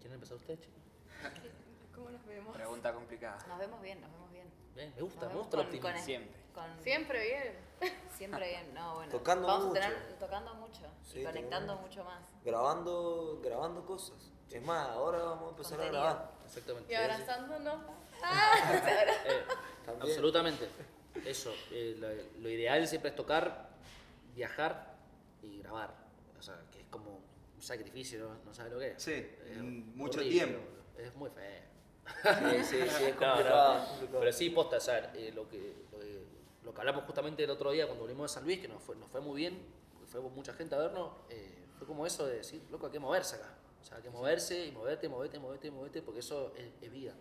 ¿Quieren empezar ustedes, chicos? <laughs> ¿Cómo nos vemos? Pregunta complicada. Nos vemos bien, nos vemos bien. Bien, me gusta, me gusta el optimismo. Siempre. con- Siempre bien. <laughs> Siempre bien, no, bueno. Tocando vamos mucho. A tener, tocando mucho Sí, y conectando mucho más. Grabando, grabando cosas. Es más, ahora vamos a empezar Contenido. a grabar. Exactamente. Y abrazándonos. <laughs> Eh, También. absolutamente. Eso. eh, lo, lo ideal siempre es tocar, viajar y grabar. O sea, que es como un sacrificio, ¿no? ¿No sabes lo que es? Sí, Es mucho horrible, tiempo. Es muy feo. Sí, sí, sí, es <laughs> No, no, complicado. complicado. Pero sí, posta, o sea, eh, lo, que, lo, que, lo que hablamos justamente el otro día cuando volvimos de San Luis, que nos fue, nos fue muy bien, fue mucha gente a vernos, eh, fue como eso de decir, loco, hay que moverse acá. O sea, hay que moverse y moverte, moverte, moverte, moverte, porque eso es, es vida.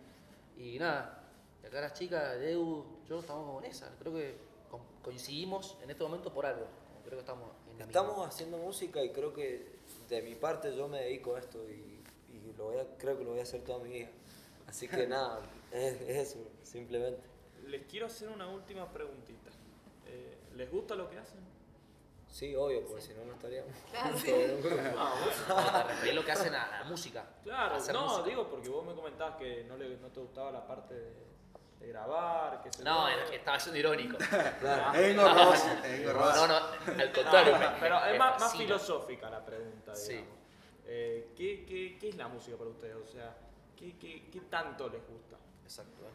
Y nada, y acá las chicas, Edu, yo estamos como en esa. Creo que co- coincidimos en este momento por algo. Creo que estamos en la misma. Estamos haciendo música y creo que de mi parte yo me dedico a esto y, y lo voy a, creo que lo voy a hacer toda mi vida. Así que <laughs> nada, es, es eso, simplemente. Les quiero hacer una última preguntita. Eh, ¿Les gusta lo que hacen? Sí, obvio, porque si no, no estaríamos. Claro, <laughs> sí. <laughs> referís lo que hacen a la música. Claro, no, música. digo porque vos me comentabas que no, le, no te gustaba la parte de, de grabar, que se No, era que estaba siendo irónico. <laughs> Claro. Es engorroso, es engorroso. No, no, al contrario. me- pero me es más, más filosófica la pregunta, Sí. digamos. Eh, ¿qué, qué, qué es la música para ustedes? O sea, ¿qué, qué, qué tanto les gusta? Exacto.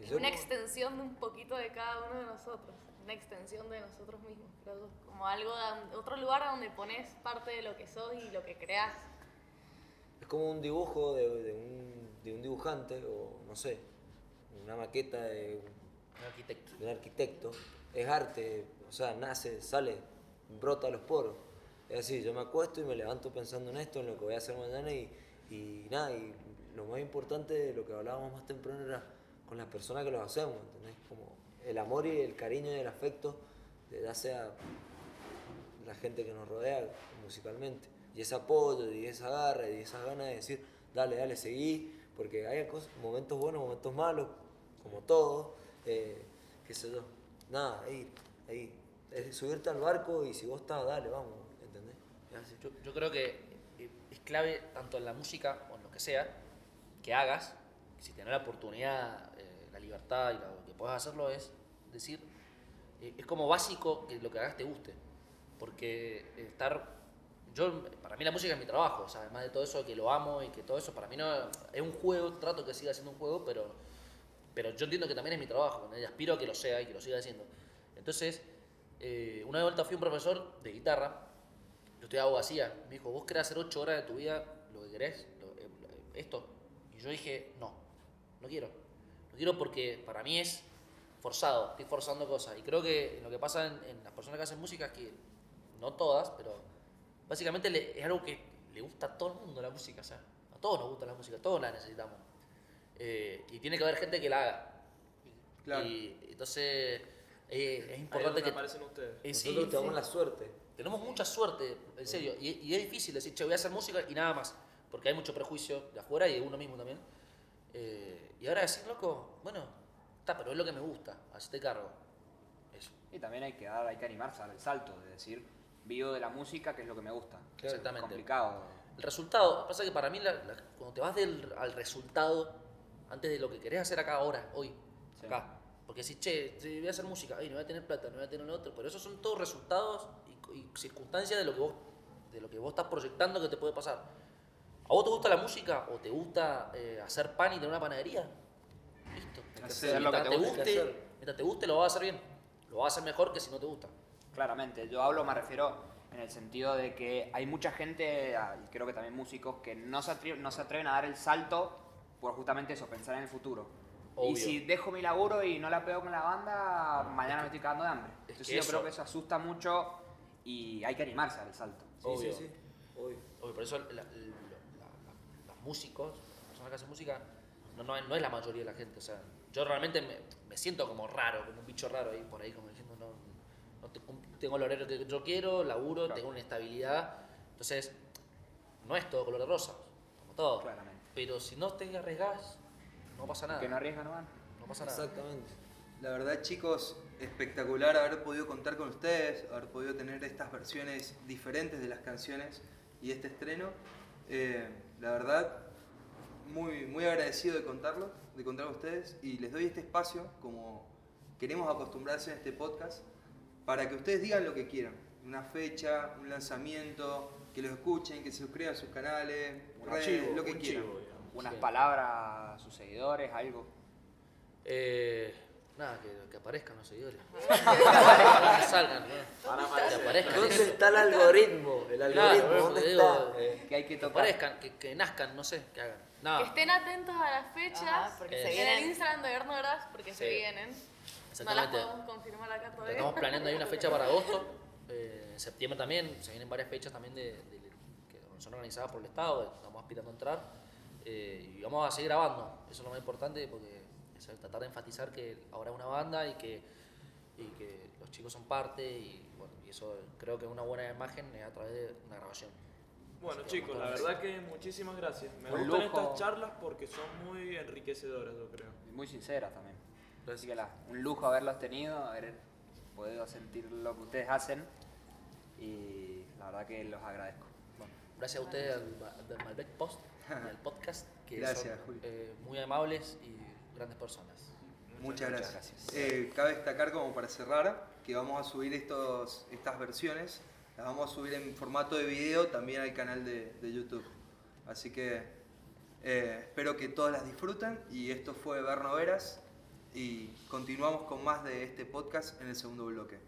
Es una extensión de un poquito de cada uno de nosotros. Una extensión de nosotros mismos, creo. Como algo de otro lugar a donde pones parte de lo que sos y lo que creas. Es como un dibujo de, de un, de un dibujante o no sé, una maqueta de Un arquitecto. un arquitecto. Es arte, o sea, nace, sale, brota a los poros. Es así, yo me acuesto y me levanto pensando en esto, en lo que voy a hacer mañana y, y nada, y lo más importante de lo que hablábamos más temprano era con las personas que lo hacemos, ¿entendés? Como el amor y el cariño y el afecto, de, ya sea la gente que nos rodea musicalmente. Y ese apoyo, y esa garra, y esas ganas de decir, dale, dale, seguí, porque hay cosas, momentos buenos, momentos malos, como todo, eh, qué sé yo. Nada, ahí, ahí. Subirte al barco y si vos estás, dale, vamos, ¿entendés? Yo, creo que eh, es clave, tanto en la música o en lo que sea, que hagas, si tenés la oportunidad, eh, la libertad y lo que puedas hacerlo, es decir, eh, es como básico que lo que hagas te guste. Porque estar. Yo, para mí la música es mi trabajo, o sea, además de todo eso que lo amo y que todo eso, para mí no es un juego, trato que siga siendo un juego, pero, pero yo entiendo que también es mi trabajo, y aspiro a que lo sea y que lo siga haciendo. Entonces, eh, una vuelta fui un profesor de guitarra, yo estoy abogacía, me dijo, vos querés hacer ocho horas de tu vida lo que querés, eh, esto. Y yo dije, no, no quiero. No quiero porque para mí es forzado, estoy forzando cosas. Y creo que lo que pasa en, en las personas que hacen música es que, no todas, pero básicamente le- es algo que le gusta a todo el mundo la música. O sea, a todos nos gusta la música, todos la necesitamos. Eh, y tiene que haber gente que la haga. Claro. Y entonces eh, es es importante que... aparecen ustedes. eh, sí, Nosotros tenemos sí. la suerte. Tenemos mucha suerte, en serio. Y, y es difícil decir, che, voy a hacer música y nada más. Porque hay mucho prejuicio de afuera y de uno mismo también. Eh, y ahora decir, loco, bueno, está, pero es lo que me gusta, así te cargo. Eso, Y también hay que dar, hay que animarse a dar el salto, de decir, vivo de la música, que es lo que me gusta. exactamente. Complicado. El resultado, pasa que para mí, la- la- cuando te vas del, al resultado, antes de lo que querés hacer acá ahora, hoy, Sí. acá. Porque si, che, voy a hacer música, ay, no voy a tener plata, no voy a tener lo otro, pero esos son todos resultados y, y circunstancias de lo, que vos, de lo que vos estás proyectando que te puede pasar. ¿A vos te gusta la música o te gusta eh, hacer pan y tener una panadería? Listo. hacer lo que Mientras te te guste. mientras te guste, lo vas a hacer bien. Lo vas a hacer mejor que si no te gusta. Claramente, yo hablo, me refiero en el sentido de que hay mucha gente, ah, creo que también músicos, que no se, atreven, no se atreven a dar el salto por justamente eso, pensar en el futuro. Obvio. Y si dejo mi laburo y no la pego con la banda, mañana me estoy cagando de hambre. es Entonces que yo eso- creo que eso asusta mucho y hay que animarse al salto. Sí, Obvio. sí, sí. Obvio. Obvio, por eso la- la- la- las músicos, las personas que hacen música, no, no, es- no es la mayoría de la gente. O sea, yo realmente me, me siento como raro, como un bicho raro ahí por ahí, como diciendo, no, no te- tengo el horario que yo quiero, laburo, Claro. tengo una estabilidad. Entonces, no es todo color de rosa, como todo. Claramente. Pero si no te arriesgas, no pasa nada. Que no arriesgan, no van. no pasa nada. Exactamente. La verdad, chicos, espectacular haber podido contar con ustedes, haber podido tener estas versiones diferentes de las canciones y este estreno. Eh, la verdad, muy, muy agradecido de contarlo, de contar con ustedes y les doy este espacio, como queremos acostumbrarse en este podcast, para que ustedes digan lo que quieran. Una fecha, un lanzamiento, que lo escuchen, que se suscriban a sus canales, Un redes, chivo, lo que quieran. chivo. Unas Sí. palabras a sus seguidores, algo. Eh, nada, que, que aparezcan los seguidores. <laughs> que salgan, ¿no? Van a Que aparezcan. ¿Dónde está el algoritmo? El Claro, algoritmo, bueno, ¿dónde te está? digo, Eh, Que hay que Que tocar. aparezcan, que, que nazcan, no sé, que hagan. No, Que estén atentos a las fechas Ajá, porque Eh, se en el vienen. Instagram de Gobierno Gras, porque se Sí. vienen. No las podemos confirmar acá todavía. Estamos planeando ahí una fecha para agosto. <laughs> eh, en septiembre también, se vienen varias fechas también de, de- que son organizadas por el Estado, estamos aspirando a entrar. Eh, y vamos a seguir grabando, eso es lo más importante porque es tratar de enfatizar que ahora es una banda y que, y que los chicos son parte y, bueno, y eso creo que es una buena imagen a través de una grabación. Bueno chicos, la verdad que muchísimas gracias. Me Un gustan lujo. estas charlas porque son muy enriquecedoras, yo creo. Y muy sinceras también. Así que la- un lujo haberlos tenido, haber podido sentir lo que ustedes hacen. Y la verdad que los agradezco. Bueno, gracias a ustedes al, al Malbec Post y al podcast, que Gracias, son Julio. eh, muy amables y grandes personas. Muchas Muchas gracias. gracias. Eh, cabe destacar como para cerrar que vamos a subir estos, estas versiones, las vamos a subir en formato de video también al canal de, de YouTube. Así que eh, espero que todas las disfruten y esto fue Berno Veras y continuamos con más de este podcast en el segundo bloque.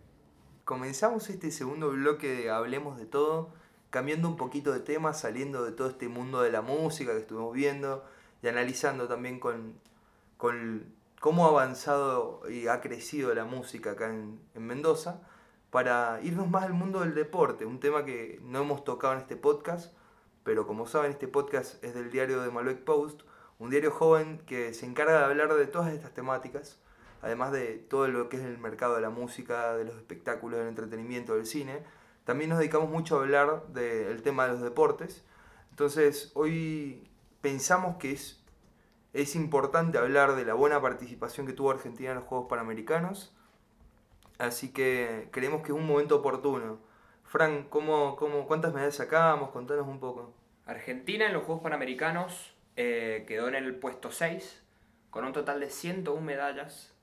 Comenzamos este segundo bloque de Hablemos de Todo, cambiando un poquito de tema, saliendo de todo este mundo de la música que estuvimos viendo y analizando también con, con cómo ha avanzado y ha crecido la música acá en, en Mendoza, para irnos más al mundo del deporte, un tema que no hemos tocado en este podcast, pero como saben este podcast es del diario de Malbec Post, un diario joven que se encarga de hablar de todas estas temáticas, además de todo lo que es el mercado de la música, de los espectáculos, del entretenimiento, del cine. También nos dedicamos mucho a hablar del tema de los deportes. Entonces hoy pensamos que es es importante hablar de la buena participación que tuvo Argentina en los Juegos Panamericanos. Así que creemos que es un momento oportuno. Fran, ¿cómo, cómo, ¿cuántas medallas sacamos? Contanos un poco. Argentina en los Juegos Panamericanos eh, quedó en el puesto 6 con un total de 101 medallas,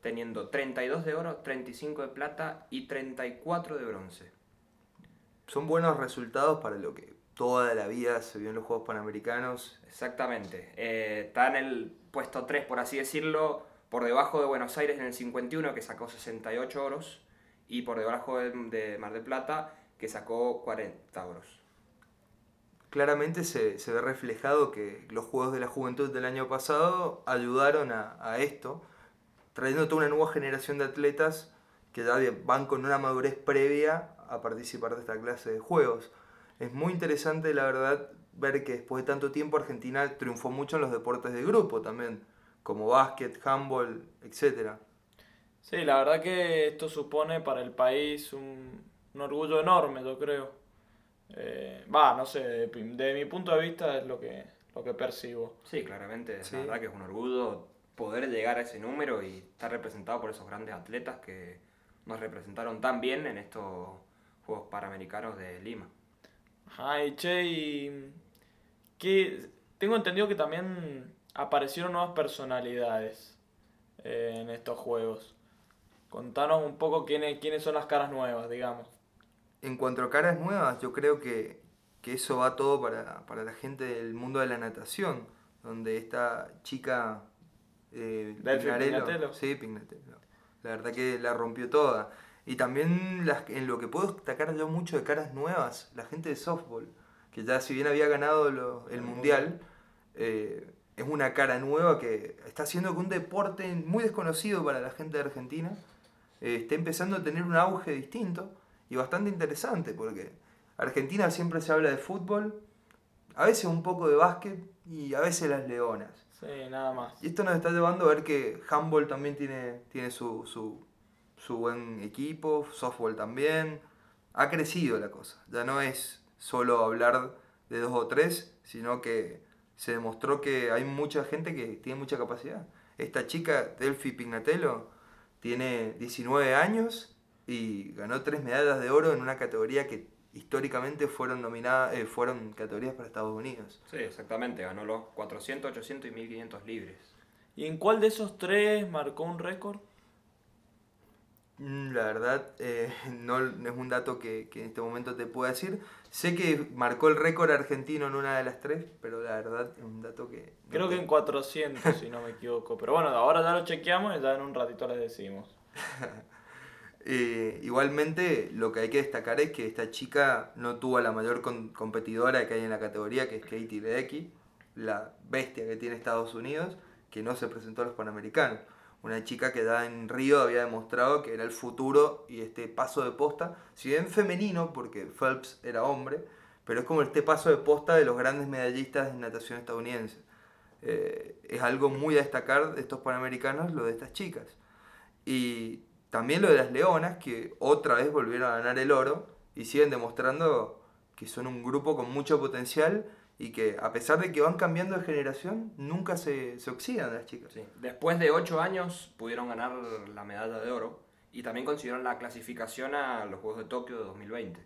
teniendo 32 de oro, 35 de plata y 34 de bronce. Son buenos resultados para lo que toda la vida se vio en los Juegos Panamericanos. Exactamente. Eh, está en el puesto 3, por así decirlo, por debajo de Buenos Aires en el 51, que sacó 68 oros, y por debajo de, de Mar del Plata, que sacó 40 oros. Claramente se, se ve reflejado que los Juegos de la Juventud del año pasado ayudaron a, a esto, trayendo toda una nueva generación de atletas que ya van con una madurez previa a participar de esta clase de juegos. Es muy interesante, la verdad, ver que después de tanto tiempo Argentina triunfó mucho en los deportes de grupo también, como básquet, handball, etc. Sí, la verdad que esto supone para el país un, un orgullo enorme, yo creo. Eh, Va, no sé, de, de mi punto de vista es lo que, lo que percibo. Sí, claramente, Sí. la verdad que es un orgullo poder llegar a ese número y estar representado por esos grandes atletas que nos representaron tan bien en estos Juegos Panamericanos de Lima. Ajá, y che, y que tengo entendido que también aparecieron nuevas personalidades eh, en estos juegos. Contanos un poco quiénes, quiénes son las caras nuevas, digamos. En cuanto a caras nuevas, yo creo que, que eso va todo para, para la gente del mundo de la natación, donde esta chica eh, Delphi Pignarello- Pignatello. sí, Pignatello, la verdad que la rompió toda. Y también las, en lo que puedo destacar yo mucho de caras nuevas, la gente de softball, que ya si bien había ganado lo- el mundial, eh, es una cara nueva que está haciendo que un deporte muy desconocido para la gente de Argentina eh, esté empezando a tener un auge distinto y bastante interesante, porque Argentina siempre se habla de fútbol, a veces un poco de básquet y a veces las leonas. Sí, nada más. Y esto nos está llevando a ver que handball también tiene, tiene su, su, su buen equipo, softball también. Ha crecido la cosa. Ya no es solo hablar de dos o tres, sino que se demostró que hay mucha gente que tiene mucha capacidad. Esta chica, Delphi Pignatello, tiene 19 años y ganó tres medallas de oro en una categoría que históricamente fueron nominadas, eh, fueron categorías para Estados Unidos. Sí, exactamente, ganó los 400, 800 y 1500 libres. ¿Y en cuál de esos tres marcó un récord? Mm, La verdad, eh, <laughs> no, es un dato que, que en este momento te pueda decir. Sé que marcó el récord argentino en una de las tres, pero la verdad es un dato que... no Creo que en tengo. 400, si no me equivoco. Pero bueno, ahora ya lo chequeamos y ya en un ratito les decimos. <laughs> Eh, igualmente, lo que hay que destacar es que esta chica no tuvo a la mayor con- competidora que hay en la categoría, que es Katie Ledecky, la bestia que tiene Estados Unidos, que no se presentó a los Panamericanos. Una chica que ya en Río había demostrado que era el futuro y este paso de posta, si bien femenino, porque Phelps era hombre, pero es como este paso de posta de los grandes medallistas de natación estadounidense. Eh, es algo muy a destacar de estos Panamericanos, lo de estas chicas. Y también lo de las leonas, que otra vez volvieron a ganar el oro y siguen demostrando que son un grupo con mucho potencial y que a pesar de que van cambiando de generación, nunca se, se oxidan las chicas. Sí. Después de 8 años pudieron ganar la medalla de oro y también consiguieron la clasificación a los Juegos de Tokio de 2020.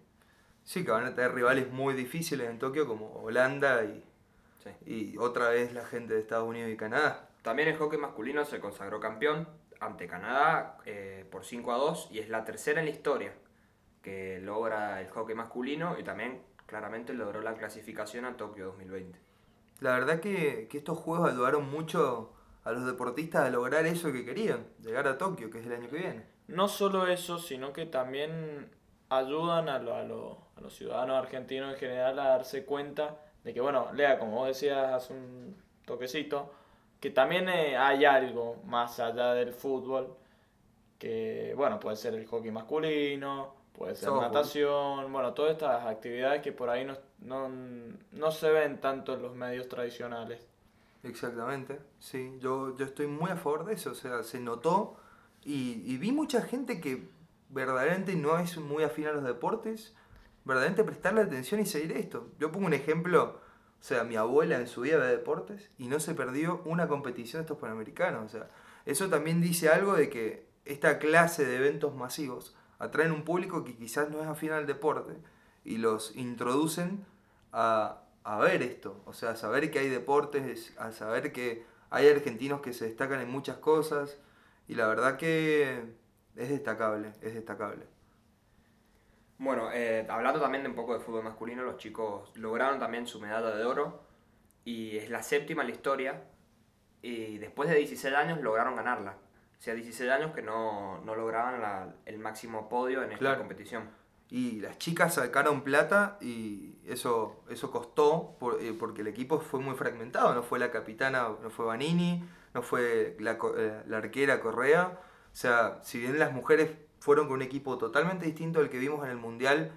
Sí, que van a tener rivales muy difíciles en Tokio como Holanda y, Sí. y otra vez la gente de Estados Unidos y Canadá. También el hockey masculino se consagró campeón ante Canadá eh, por 5 a 2 y es la tercera en la historia que logra el hockey masculino y también claramente logró la clasificación a Tokio 2020. La verdad que, que estos juegos ayudaron mucho a los deportistas a lograr eso que querían, llegar a Tokio, que es el año que viene. No solo eso, sino que también ayudan a, lo- a lo- a los ciudadanos argentinos en general a darse cuenta de que, bueno, Lea, como vos decías hace un toquecito, que también eh, hay algo más allá del fútbol, que, bueno, puede ser el hockey masculino, puede ser Softball. natación, bueno, todas estas actividades que por ahí no, no, no se ven tanto en los medios tradicionales. Exactamente, sí, yo, yo estoy muy a favor de eso, o sea, se notó y, y vi mucha gente que verdaderamente no es muy afín a los deportes, verdaderamente prestarle atención y seguir esto. Yo pongo un ejemplo, o sea, mi abuela en su vida ve deportes y no se perdió una competición de estos panamericanos, o sea, eso también dice algo de que esta clase de eventos masivos atraen un público que quizás no es afín al deporte y los introducen a, a ver esto, o sea, a saber que hay deportes, a saber que hay argentinos que se destacan en muchas cosas y la verdad que es destacable, es destacable. Bueno, eh, hablando también de un poco de fútbol masculino, los chicos lograron también su medalla de oro y es la séptima en la historia y después de 16 años lograron ganarla. O sea, 16 años que no, no lograban la- el máximo podio en esta Claro. competición. Y las chicas sacaron plata y eso, eso costó por- eh, porque el equipo fue muy fragmentado. No fue la capitana, no fue Vanini, no fue la, eh, la arquera Correa. O sea, si bien las mujeres fueron con un equipo totalmente distinto al que vimos en el Mundial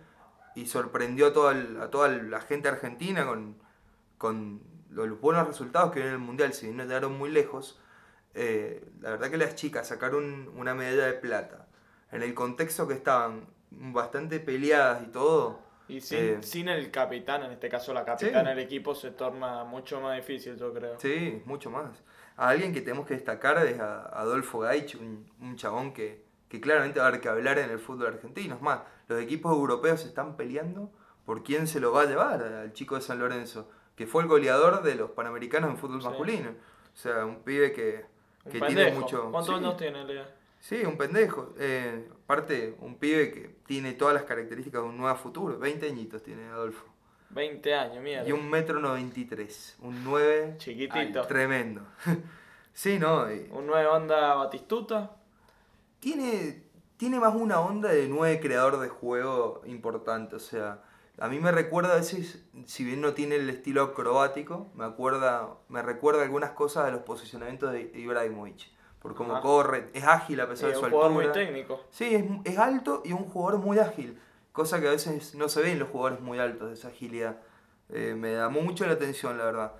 y sorprendió a toda, el- a toda la gente argentina con, con los buenos resultados que vieron en el Mundial, si bien no llegaron muy lejos, eh, la verdad que las chicas sacaron una medalla de plata. En el contexto que estaban bastante peleadas y todo, Y sin, Eh, sin el capitán, en este caso la capitana del equipo, se torna mucho más difícil, yo creo. sí, mucho más. A alguien que tenemos que destacar es a Adolfo Gaich, un, un chabón que, que claramente va a haber que hablar en el fútbol argentino. Es más, los equipos europeos se están peleando por quién se lo va a llevar al chico de San Lorenzo, que fue el goleador de los Panamericanos en fútbol Sí. masculino. O sea, un pibe que, Un que pendejo. tiene mucho... ¿Cuántos sí. años tiene, Lea? Sí, un pendejo. Eh, aparte, un pibe que tiene todas las características de un nuevo futuro. 20 añitos tiene Adolfo. 20 años, mierda. Y un metro 93. Un 9 Chiquitito. tremendo. <laughs> sí, ¿no? y Un 9 onda Batistuta. tiene, tiene más una onda de 9 creador de juego importante. O sea, a mí me recuerda a veces, si bien no tiene el estilo acrobático, me, acuerda, me recuerda algunas cosas de los posicionamientos de Ibrahimovic. Por cómo Ajá. corre, es ágil a pesar Es de su un jugador muy altura. técnico. Sí, es, es alto y un jugador muy ágil, cosa que a veces no se ve en los jugadores muy altos, esa agilidad. Eh, me llamó mucho la atención, la verdad.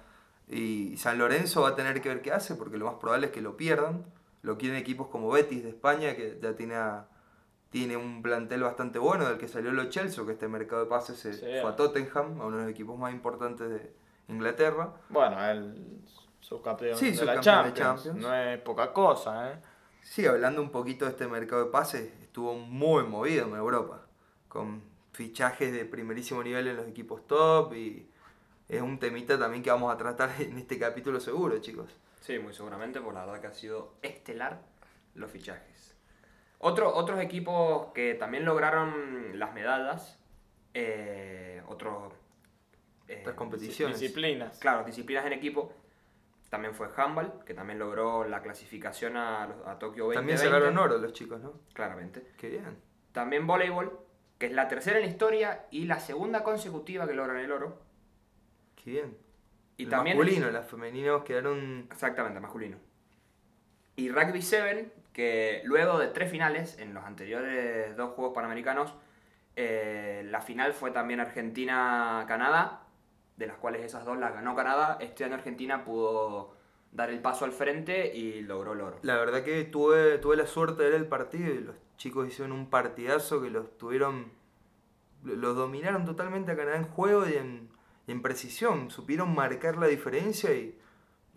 Y San Lorenzo va a tener que ver qué hace, porque lo más probable es que lo pierdan. Lo quieren equipos como Betis de España, que ya tiene, a- tiene un plantel bastante bueno, del que salió lo Chelsea, que este mercado de pases se Sí. fue a Tottenham, a uno de los equipos más importantes de Inglaterra. Bueno, el subcampeón Sí, de la de Champions. Champions. No es poca cosa, ¿eh? Sí, hablando un poquito de este mercado de pases, estuvo muy movido en Europa, con fichajes de primerísimo nivel en los equipos top y es un temita también que vamos a tratar en este capítulo seguro, chicos. Sí, muy seguramente, por la verdad que ha sido estelar los fichajes. Otro- otros equipos que también lograron las medallas, eh, otros... eh, competiciones. Disciplinas. Claro, disciplinas en equipo. También fue handball, que también logró la clasificación a, a Tokio 2020. También sacaron oro los chicos, ¿no? Claramente. Qué bien. También voleibol, que es la tercera en la historia y la segunda consecutiva que logran el oro. Qué bien. Y El también masculino, las femeninos quedaron... Exactamente, masculino. Y Rugby 7, luego de tres finales en los anteriores dos Juegos Panamericanos, eh, la final fue también Argentina-Canadá, de las cuales esas dos las ganó Canadá. Este año Argentina pudo dar el paso al frente y logró el oro. La verdad que tuve, tuve la suerte de ver el partido y los chicos hicieron un partidazo que los tuvieron... Los dominaron totalmente a Canadá en juego y en, y en precisión. Supieron marcar la diferencia y,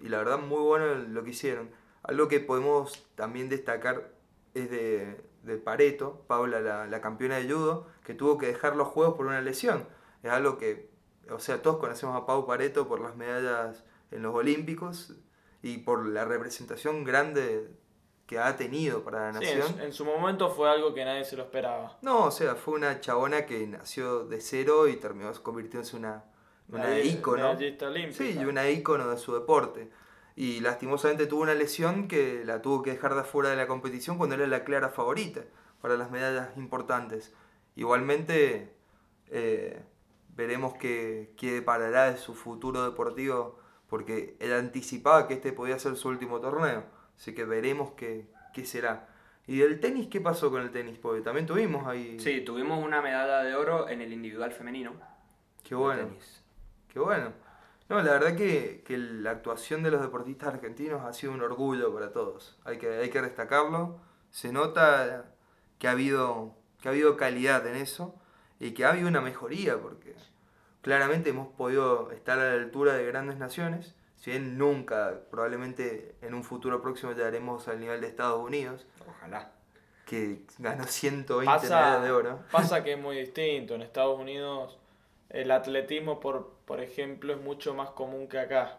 y la verdad muy bueno lo que hicieron. Algo que podemos también destacar es de, de Pareto, Paula, la, la campeona de judo, que tuvo que dejar los juegos por una lesión. Es algo que, o sea, todos conocemos a Pau Pareto por las medallas en los Olímpicos y por la representación grande que ha tenido para la Sí, en, nación. su- en su momento fue algo que nadie se lo esperaba. No, o sea, fue una chabona que nació de cero y terminó convirtiéndose en una, una ícono. Sí, y una ícono de su deporte. Y lastimosamente tuvo una lesión que la tuvo que dejar de afuera de la competición cuando era la clara favorita para las medallas importantes. Igualmente, eh, veremos qué, qué deparará de su futuro deportivo, porque él anticipaba que este podía ser su último torneo. Así que veremos qué, qué será. ¿Y del tenis qué pasó con el tenis? Porque también tuvimos ahí... Sí, tuvimos una medalla de oro en el individual femenino. Qué bueno. Qué bueno. No, la verdad que, que la actuación de los deportistas argentinos ha sido un orgullo para todos. Hay que, hay que destacarlo. Se nota que ha, habido, que ha habido calidad en eso y que ha habido una mejoría porque claramente hemos podido estar a la altura de grandes naciones. Si bien nunca, probablemente en un futuro próximo llegaremos al nivel de Estados Unidos, Ojalá. que ganó 120 Pasa, medallas de oro. pasa que es muy distinto. En Estados Unidos el atletismo, por, por ejemplo, es mucho más común que acá.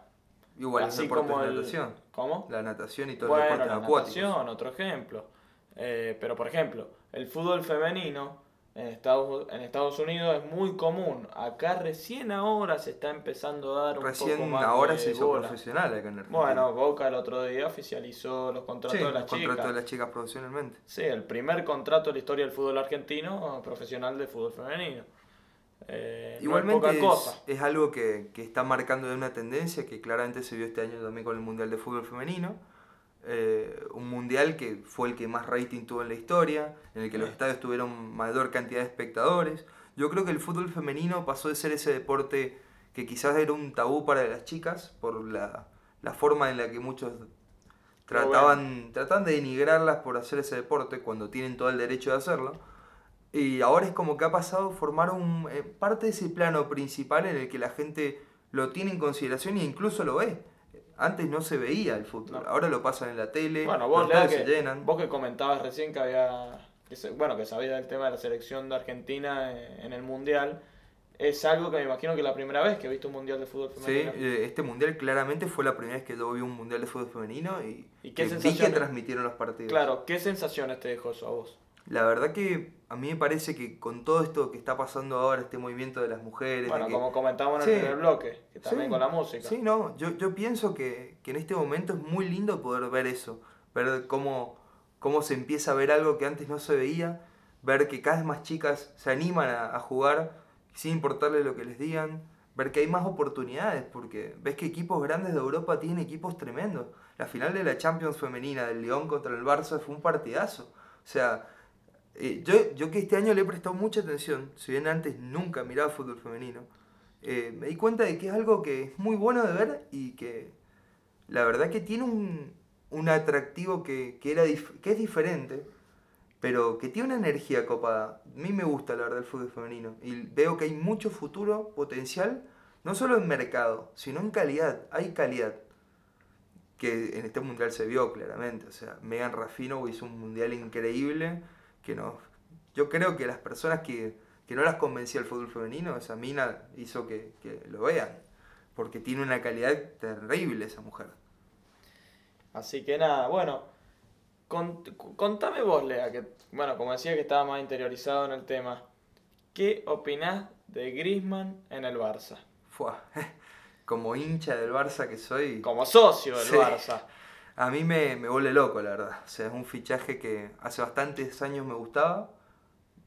Igual Así como de el- natación. ¿Cómo? La natación y todos Bueno, los deportes la natación, otro ejemplo. Eh, pero, por ejemplo, el fútbol femenino en Estados, en Estados Unidos es muy común. Acá recién ahora se está empezando a dar un Recién poco más ahora de se hizo bola. profesional acá en Argentina. Bueno, Boca el otro día oficializó los contratos sí, de las los contratos chicas. de las chicas profesionalmente. Sí, el primer contrato de la historia del fútbol argentino profesional de fútbol femenino. Eh, Igualmente es es, poca cosa. es algo que, que está marcando una tendencia que claramente se vio este año también con el Mundial de Fútbol Femenino. Eh, un mundial que fue el que más rating tuvo en la historia, en el que los estadios tuvieron mayor cantidad de espectadores. Yo creo que el fútbol femenino pasó de ser ese deporte que quizás era un tabú para las chicas por la, la forma en la que muchos trataban, trataban de denigrarlas por hacer ese deporte cuando tienen todo el derecho de hacerlo. Y ahora es como que ha pasado a formar un, eh, parte de ese plano principal en el que la gente lo tiene en consideración e incluso lo ve. Antes no se veía el fútbol, No. ahora lo pasan en la tele, Bueno, vos, los que, se llenan. vos que comentabas recién que había, que se- bueno, que sabía del tema de la selección de Argentina eh, en el Mundial, es algo que me imagino que es la primera vez que viste un Mundial de fútbol Sí, femenino. eh, este mundial claramente fue la primera vez que yo vi un mundial de fútbol femenino y, ¿Y qué que vi que sensaciones? transmitieron los partidos. Claro, ¿qué sensaciones te dejó eso a vos? La verdad que a mí me parece que con todo esto que está pasando ahora, este movimiento de las mujeres, de Bueno, que- como comentábamos en el primer bloque, que también Sí, con la música. Sí, no, yo, yo pienso que, que en este momento es muy lindo poder ver eso, ver cómo, cómo se empieza a ver algo que antes no se veía, ver que cada vez más chicas se animan a, a jugar sin importarle lo que les digan, ver que hay más oportunidades, porque ves que equipos grandes de Europa tienen equipos tremendos. La final de la Champions femenina del León contra el Barça fue un partidazo. O sea, eh, yo, yo que este año le he prestado mucha atención, si bien antes nunca miraba fútbol femenino, eh, me di cuenta de que es algo que es muy bueno de ver y que la verdad que tiene un, un atractivo que, que era que es diferente, pero que tiene una energía copada. A mí me gusta la verdad el fútbol femenino y veo que hay mucho futuro, potencial, no solo en mercado, sino en calidad. Hay calidad que en este mundial se vio claramente. O sea, Megan Raffino hizo un mundial increíble que no. Yo creo que las personas que, que no las convencía el fútbol femenino, esa mina hizo que, que lo vean. Porque tiene una calidad terrible esa mujer. Así que nada, bueno, cont- contame vos, Lea, que, bueno, como decía que estaba más interiorizado en el tema, ¿qué opinás de Griezmann en el Barça? Fua, <laughs> Como hincha del Barça que soy. Como socio del Sí. Barça. A mí me, me vuelve loco, la verdad. O sea, es un fichaje que hace bastantes años me gustaba,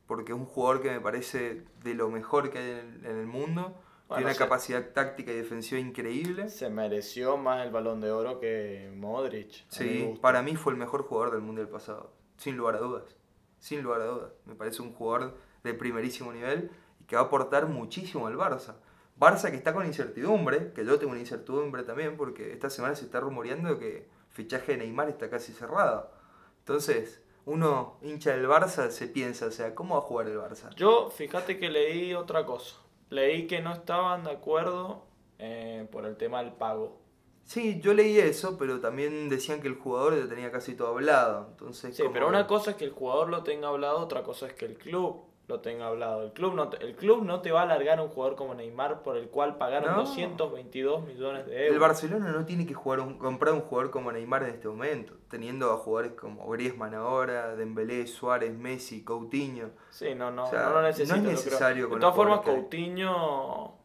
porque es un jugador que me parece de lo mejor que hay en, en el mundo. Bueno, Tiene una capacidad táctica y defensiva increíble. Se mereció más el balón de oro que Modric. Sí, para mí fue el mejor jugador del Mundial pasado, sin lugar a dudas. Sin lugar a dudas. Me parece un jugador de primerísimo nivel y que va a aportar muchísimo al Barça. Barça que está con incertidumbre, que yo tengo una incertidumbre también, porque esta semana se está rumoreando que fichaje de Neymar está casi cerrado. Entonces, uno hincha del Barça se piensa, o sea, ¿cómo va a jugar el Barça? Yo, fíjate que leí otra cosa. Leí que no estaban de acuerdo eh, por el tema del pago. Sí, yo leí eso, pero también decían que el jugador ya tenía casi todo hablado. Entonces, Sí, pero una cosa es que el jugador lo tenga hablado, otra cosa es que el club lo tenga hablado. El club no te, el club no te va a alargar a un jugador como Neymar por el cual pagaron No. 222 millones de euros. El Barcelona no tiene que jugar un- comprar un jugador como Neymar en este momento, teniendo a jugadores como Griezmann ahora, Dembélé, Suárez, Messi, Coutinho. Sí, no, no, O sea, no lo necesita. no es necesario De todas formas, Coutinho.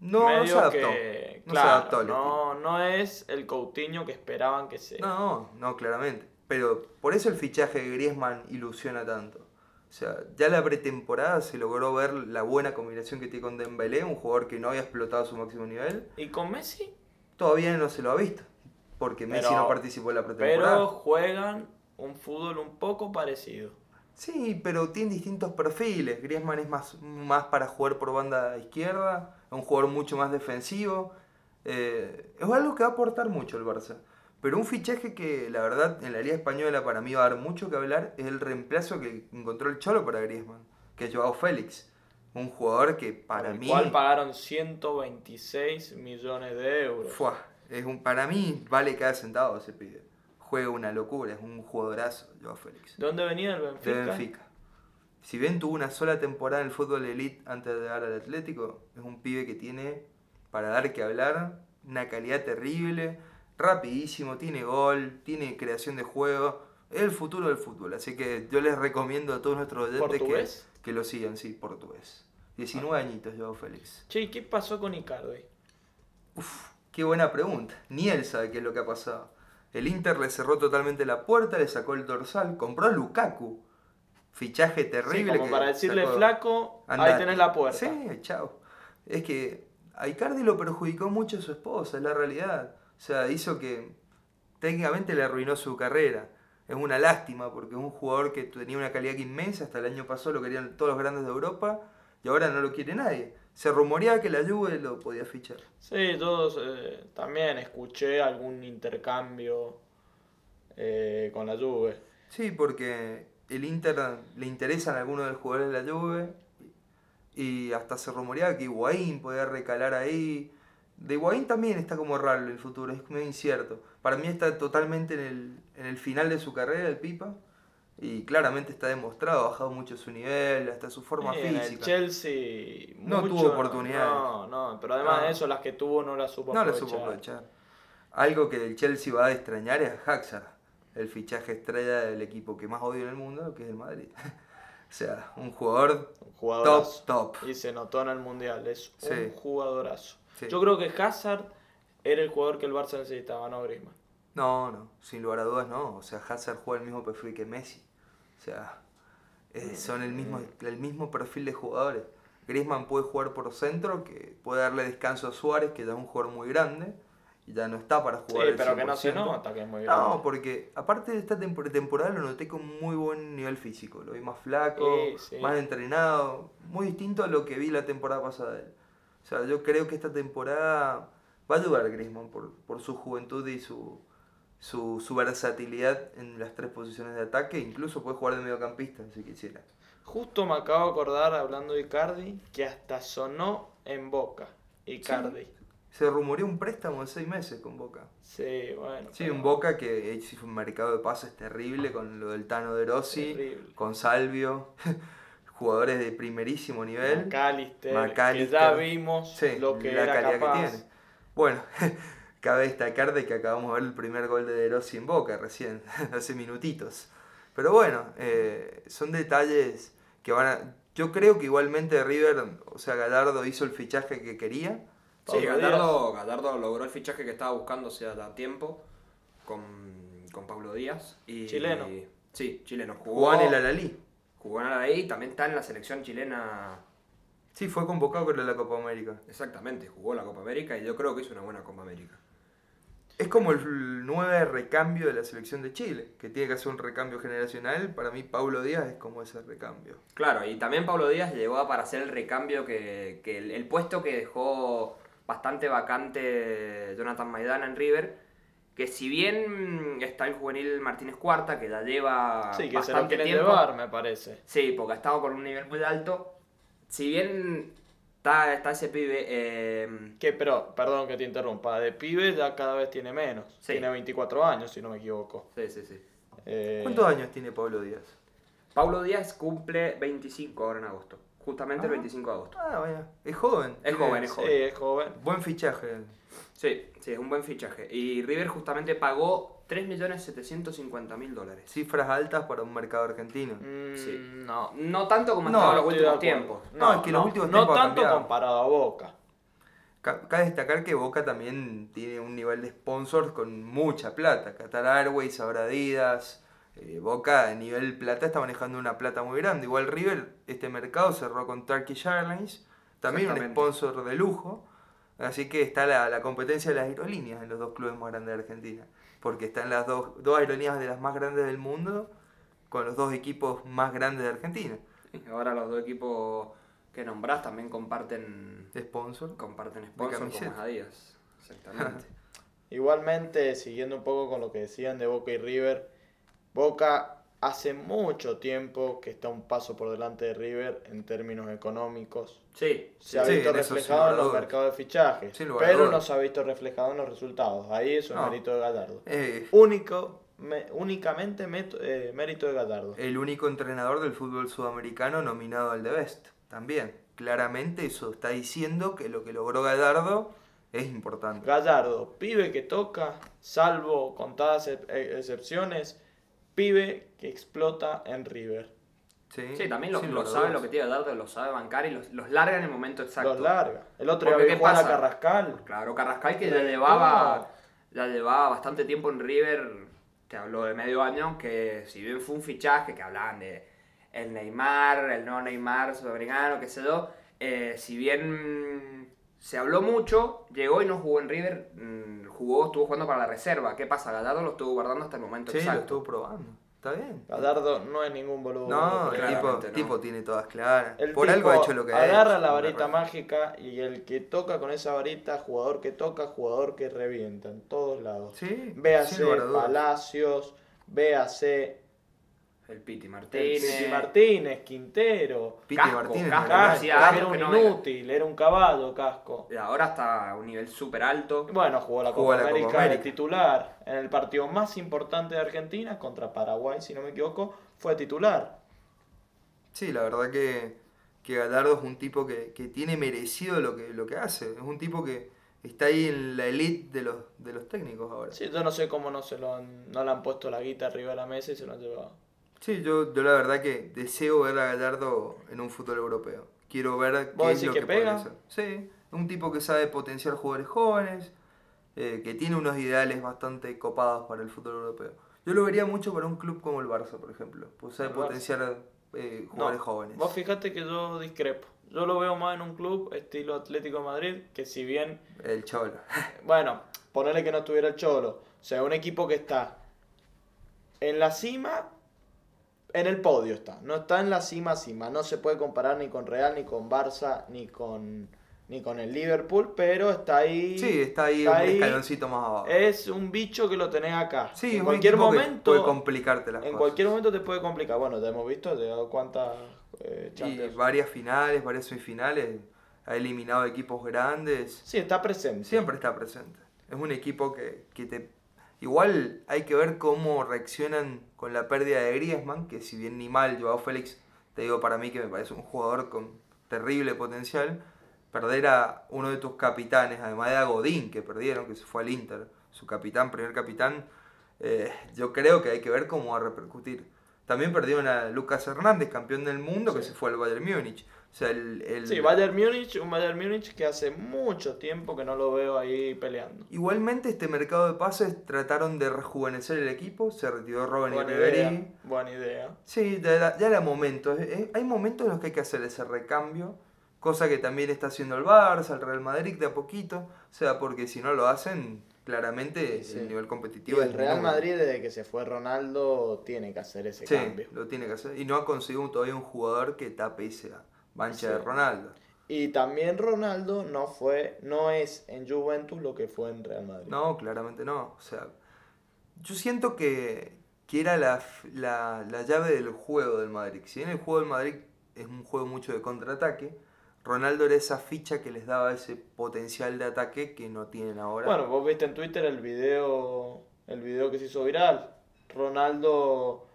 No, no se adaptó. que- no se adaptó al no, no es el Coutinho que esperaban que sea. No, no, claramente. Pero por eso el fichaje de Griezmann ilusiona tanto. O sea, ya la pretemporada se logró ver la buena combinación que tiene con Dembélé, un jugador que no había explotado su máximo nivel. ¿Y con Messi? Todavía no se lo ha visto, porque Messi Pero- no participó en la pretemporada. Pero juegan un fútbol un poco parecido. Sí, pero tiene distintos perfiles. Griezmann es más, más para jugar por banda izquierda, es un jugador mucho más defensivo. Eh, es algo que va a aportar mucho el Barça. Pero un fichaje que la verdad en la Liga Española para mí va a dar mucho que hablar es el reemplazo que encontró el Cholo para Griezmann, que es Joao Félix. Un jugador que para el mí... cual pagaron 126 millones de euros. Fuá, es un, para mí vale cada centavo ese pibe. Juega una locura, es un jugadorazo Joao Félix. ¿De dónde venía el Benfica? de Benfica. Si bien tuvo una sola temporada en el fútbol elite antes de llegar al Atlético, es un pibe que tiene para dar que hablar, una calidad terrible, rapidísimo, tiene gol, tiene creación de juego, es el futuro del fútbol. Así que yo les recomiendo a todos nuestros oyentes que, ¿Portugués? que lo sigan, sí, portugués. 19 añitos, Joao Félix. Che, ¿y qué pasó con Icardi? Qué buena pregunta. Ni él sabe qué es lo que ha pasado. El Inter le cerró totalmente la puerta, le sacó el dorsal, compró a Lukaku. Fichaje Sí, terrible. como que para decirle sacó- flaco, ahí tenés la puerta. Sí, chao. Es que a Icardi lo perjudicó mucho su esposa, es la realidad. O sea, hizo que técnicamente le arruinó su carrera. Es una lástima porque es un jugador que tenía una calidad inmensa, hasta el año pasado lo querían todos los grandes de Europa y ahora no lo quiere nadie. Se rumoreaba que la Juve lo podía fichar. Sí, yo eh, también escuché algún intercambio eh, con la Juve. Sí, porque el Inter le interesan algunos de los jugadores de la Juve y hasta se rumoreaba que Higuaín podía recalar ahí. De Higuaín también está como raro el futuro, es medio incierto. Para mí está totalmente en el, en el final de su carrera el Pipa y claramente está demostrado, ha bajado mucho su nivel, hasta su forma Sí, en el física. Chelsea No tuvo oportunidades. No, no, pero además No. de eso, las que tuvo no las supo No lo aprovechar. supo aprovechar. Algo que el Chelsea va a extrañar es a Haxar, el fichaje estrella del equipo que más odio en el mundo, que es el Madrid. <laughs> o sea, un jugador Un jugadorazo. top, top. Y se notó en el Mundial, es Sí. un jugadorazo. Sí. Yo creo que Hazard era el jugador que el Barça necesitaba, no Griezmann. No, no, sin lugar a dudas no. O sea, Hazard juega el mismo perfil que Messi. O sea, eh, son el mismo, el mismo perfil de jugadores. Griezmann puede jugar por centro, que puede darle descanso a Suárez, que ya es un jugador muy grande, y ya no está para Sí, jugar. el pero que no se 100%. nota que es muy grande. No, porque aparte de esta tempor- temporada lo noté con muy buen nivel físico. Lo vi más flaco, Sí, sí. más entrenado, muy distinto a lo que vi la temporada pasada de él. O sea, yo creo que esta temporada va a ayudar a Griezmann por, por su juventud y su, su, su versatilidad en las tres posiciones de ataque. Incluso puede jugar de mediocampista si quisiera. Justo me acabo de acordar, hablando de Icardi, que hasta sonó en Boca. Icardi. Se rumoreó un préstamo de seis meses con Boca. Sí, bueno. Sí, pero- un Boca que hizo un mercado de pases terrible con lo del Tano de Rossi, Terrible. con Salvio, <laughs> jugadores de primerísimo nivel. McAllister, que ya vimos Sí, lo que la era calidad capaz. que tiene. Bueno, <laughs> cabe destacar de que acabamos de ver el primer gol de De Rossi en Boca recién, <laughs> hace minutitos. Pero bueno, eh, son detalles que van a... Yo creo que igualmente River, o sea, Gallardo hizo el fichaje que quería. Sí, Gallardo, Gallardo logró el fichaje que estaba buscando hace ya tiempo con, con Pablo Díaz. Y, Chileno. Sí, chileno. Jugó, Jugó en el Alalí. Jugó y también está en la selección chilena. Sí, fue convocado para la Copa América. Exactamente, jugó la Copa América y yo creo que hizo una buena Copa América. Es como el nueve recambio de la selección de Chile, que tiene que hacer un recambio generacional. Para mí, Paulo Díaz es como ese recambio. Claro, y también Pablo Díaz llegó para hacer el recambio que, que el, el puesto que dejó bastante vacante Jonathan Maidana en River, que si bien está el juvenil Martínez Cuarta, que ya lleva Sí, que se lo bastante tiempo, llevar, me parece. Sí, porque ha estado con un nivel muy alto. Si bien está, está ese pibe, eh, Que, pero, perdón que te interrumpa, de pibe ya cada vez tiene menos. Sí. Tiene 24 años, si no me equivoco. sí, sí, sí. Eh, ¿Cuántos años tiene Pablo Díaz? Paulo Díaz cumple 25 ahora en agosto, justamente el Ah. 25 de agosto. Ah, vaya. Es joven. Es joven, es Sí, joven. es joven. Buen fichaje. Sí, sí, es un buen fichaje. Y River justamente pagó 3.750.000 dólares. Cifras altas para un mercado argentino. Mm, Sí. No. No tanto como No, estado en los últimos tiempos. No, es que los últimos no tiempos ha tanto comparado a Boca. Ca- Cabe destacar que Boca también tiene un nivel de sponsors con mucha plata. Qatar Airways, ahora Adidas. eh, Boca a nivel plata está manejando una plata muy grande. Igual River, este mercado cerró con Turkish Airlines, también un sponsor de lujo. Así que está la, la competencia de las aerolíneas en los dos clubes más grandes de Argentina. Porque están las dos, dos aerolíneas de las más grandes del mundo con los dos equipos más grandes de Argentina. Ahora los dos equipos que nombrás también comparten, sponsor. comparten sponsor es camiseta. Adidas. Exactamente. <laughs> Igualmente, siguiendo un poco con lo que decían de Boca y River, Boca hace mucho tiempo que está un paso por delante de River en términos económicos. Sí, Se ha Sí, visto en reflejado en los mercados de fichajes, Sin lugar a pero no se ha visto reflejado en los resultados. Ahí es un No. mérito de Gallardo. Eh, Único, me- únicamente meto- eh, mérito de Gallardo. el único entrenador del fútbol sudamericano nominado al The Best. También. Claramente eso está diciendo que lo que logró Gallardo es importante. Gallardo, pibe que toca, salvo contadas ex- excepciones, pibe que explota en River. Sí, también lo, sin lo sabe lo que tiene Dardo, lo sabe bancar y los, los larga en el momento exacto. Los larga. El otro día Porque, vi ¿qué jugar a? Carrascal. Claro, Carrascal que ya llevaba, ya llevaba bastante tiempo en River, te habló de medio año, que si bien fue un fichaje que hablaban de el Neymar, el no Neymar sudamericano, qué sé yo, eh, si bien se habló mucho, llegó y no jugó en River, mm, jugó, estuvo jugando para la reserva. ¿Qué pasa? Gallardo lo estuvo guardando hasta el momento Sí, lo exacto. estuvo probando. Está bien. Gallardo no es ningún boludo. No, el tipo, no. tipo tiene todas claras. El Por algo ha hecho lo que ha agarra hecho. la varita mágica y el que toca con esa varita, jugador que toca, jugador que revienta en todos lados. Sí, Véase. Palacios, véase El Piti el Martínez. Piti Martínez, Quintero. Piti Casco, Martínez. Casco. Casco. era un no inútil, era un caballo, Casco. Y ahora está a un nivel súper alto. Bueno, jugó la Copa Copa América, de titular. En el partido más importante de Argentina, contra Paraguay, si no me equivoco, fue titular. Sí, la verdad que, que Gallardo es un tipo que, que tiene merecido lo que, lo que hace. Es un tipo que está ahí en la elite de los, de los técnicos ahora. Sí, yo no sé cómo no se lo han- no le han puesto la guita arriba de la mesa y se lo han llevado. Sí, yo, yo la verdad que deseo ver a Gallardo en un fútbol europeo. Quiero ver ¿Vos qué es lo que que, pega? puede hacer. Sí, un tipo que sabe potenciar jugadores jóvenes, eh, que tiene unos ideales bastante copados para el fútbol europeo. Yo lo vería mucho para un club como el Barça, por ejemplo. Pues sabe potenciar eh, jugadores jóvenes. Vos fíjate que yo discrepo. Yo lo veo más en un club estilo Atlético de Madrid, que si bien, El Cholo. <laughs> bueno, ponerle que no tuviera el Cholo, o sea, un equipo que está en la cima, en el podio está, no está en la cima cima, no se puede comparar ni con Real, ni con Barça, ni con ni con el Liverpool, pero está ahí. Sí, está ahí está un ahí. escaloncito más abajo. Es un bicho que lo tenés acá. sí, en cualquier momento. puede complicarte las en cosas. cualquier momento te puede complicar. Bueno, te hemos visto, te he dado cuántas eh, Y Champions. varias finales, varias semifinales, ha eliminado equipos grandes. Sí, está presente. Siempre está presente. Es un equipo que, que te... Igual hay que ver cómo reaccionan con la pérdida de Griezmann, que si bien ni mal, Joao Félix, te digo para mí que me parece un jugador con terrible potencial, perder a uno de tus capitanes, además de a Godín, que perdieron, que se fue al Inter, su capitán, primer capitán, eh, yo creo que hay que ver cómo va a repercutir. También perdieron a Lucas Hernández, campeón del mundo, que se fue al Bayern Múnich. O sea, el, el- Sí, Bayern Múnich, un Bayern Múnich que hace mucho tiempo que no lo veo ahí peleando. Igualmente, este mercado de pases trataron de rejuvenecer el equipo, se retiró Robin Buena Riveri. idea, buena idea. Sí, ya era, ya era momento. Hay momentos en los que hay que hacer ese recambio, cosa que también está haciendo el Barça, el Real Madrid de a poquito. O sea, porque si no lo hacen, claramente Sí. el nivel Y competitivo el es Real menor. Madrid, desde que se fue Ronaldo, tiene que hacer ese Sí, cambio. lo tiene que hacer. Y no ha conseguido todavía un jugador que tape esa mancha de. Ronaldo. Y también Ronaldo no fue, no es en Juventus lo que fue en Real Madrid. No, claramente no. O sea, yo siento que, que era la, la, la llave del juego del Madrid. Si bien el juego del Madrid es un juego mucho de contraataque, Ronaldo era esa ficha que les daba ese potencial de ataque que no tienen ahora. Bueno, vos viste en Twitter el video, el video que se hizo viral. Ronaldo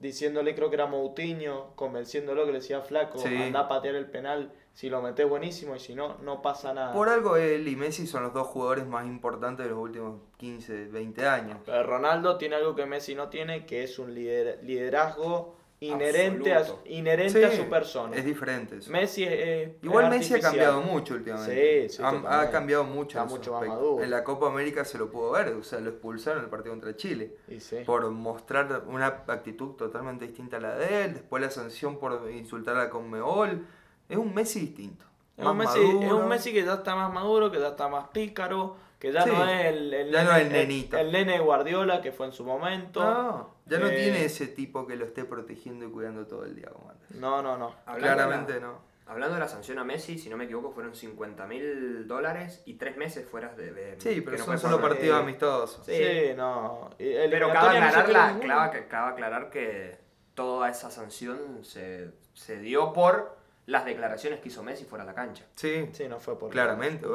diciéndole, creo que era Moutinho, convenciéndolo que le decía flaco, Sí. anda a patear el penal, si lo metés buenísimo y si no, no pasa nada. Por algo él y Messi son los dos jugadores más importantes de los últimos 15, 20 años. Pero Ronaldo tiene algo que Messi no tiene, que es un lider- liderazgo inherente, a, inherente a su persona. Es diferente eso. Messi es, es Igual Messi ha cambiado mucho últimamente. Sí, sí, ha, cambiado mucho. Está mucho más maduro. En la Copa América se lo pudo ver, o sea, lo expulsaron en el partido contra Chile. Y sí. por mostrar una actitud totalmente distinta a la de él, después la sanción por insultar a la Conmebol. Es un Messi distinto. Es un, Messi, es un Messi que ya está más maduro, que ya está más pícaro, que ya Sí, no es el, el ya no nene, es el nenito. el nene Guardiola que fue en su momento. No, ya no Eh, tiene ese tipo que lo esté protegiendo y cuidando todo el día como antes. No, no, no. Hablando Claramente la- no. Hablando de la sanción a Messi, si no me equivoco, fueron 50 mil dólares y tres meses fuera de. de- Sí, pero no son fue solo partidos eh, amistosos. Sí, no. Pero cabe eliminatoria no cabe- aclarar que toda esa sanción se, se dio por las declaraciones que hizo Messi fuera de la cancha. Sí, Sí, no fue por Claramente, la.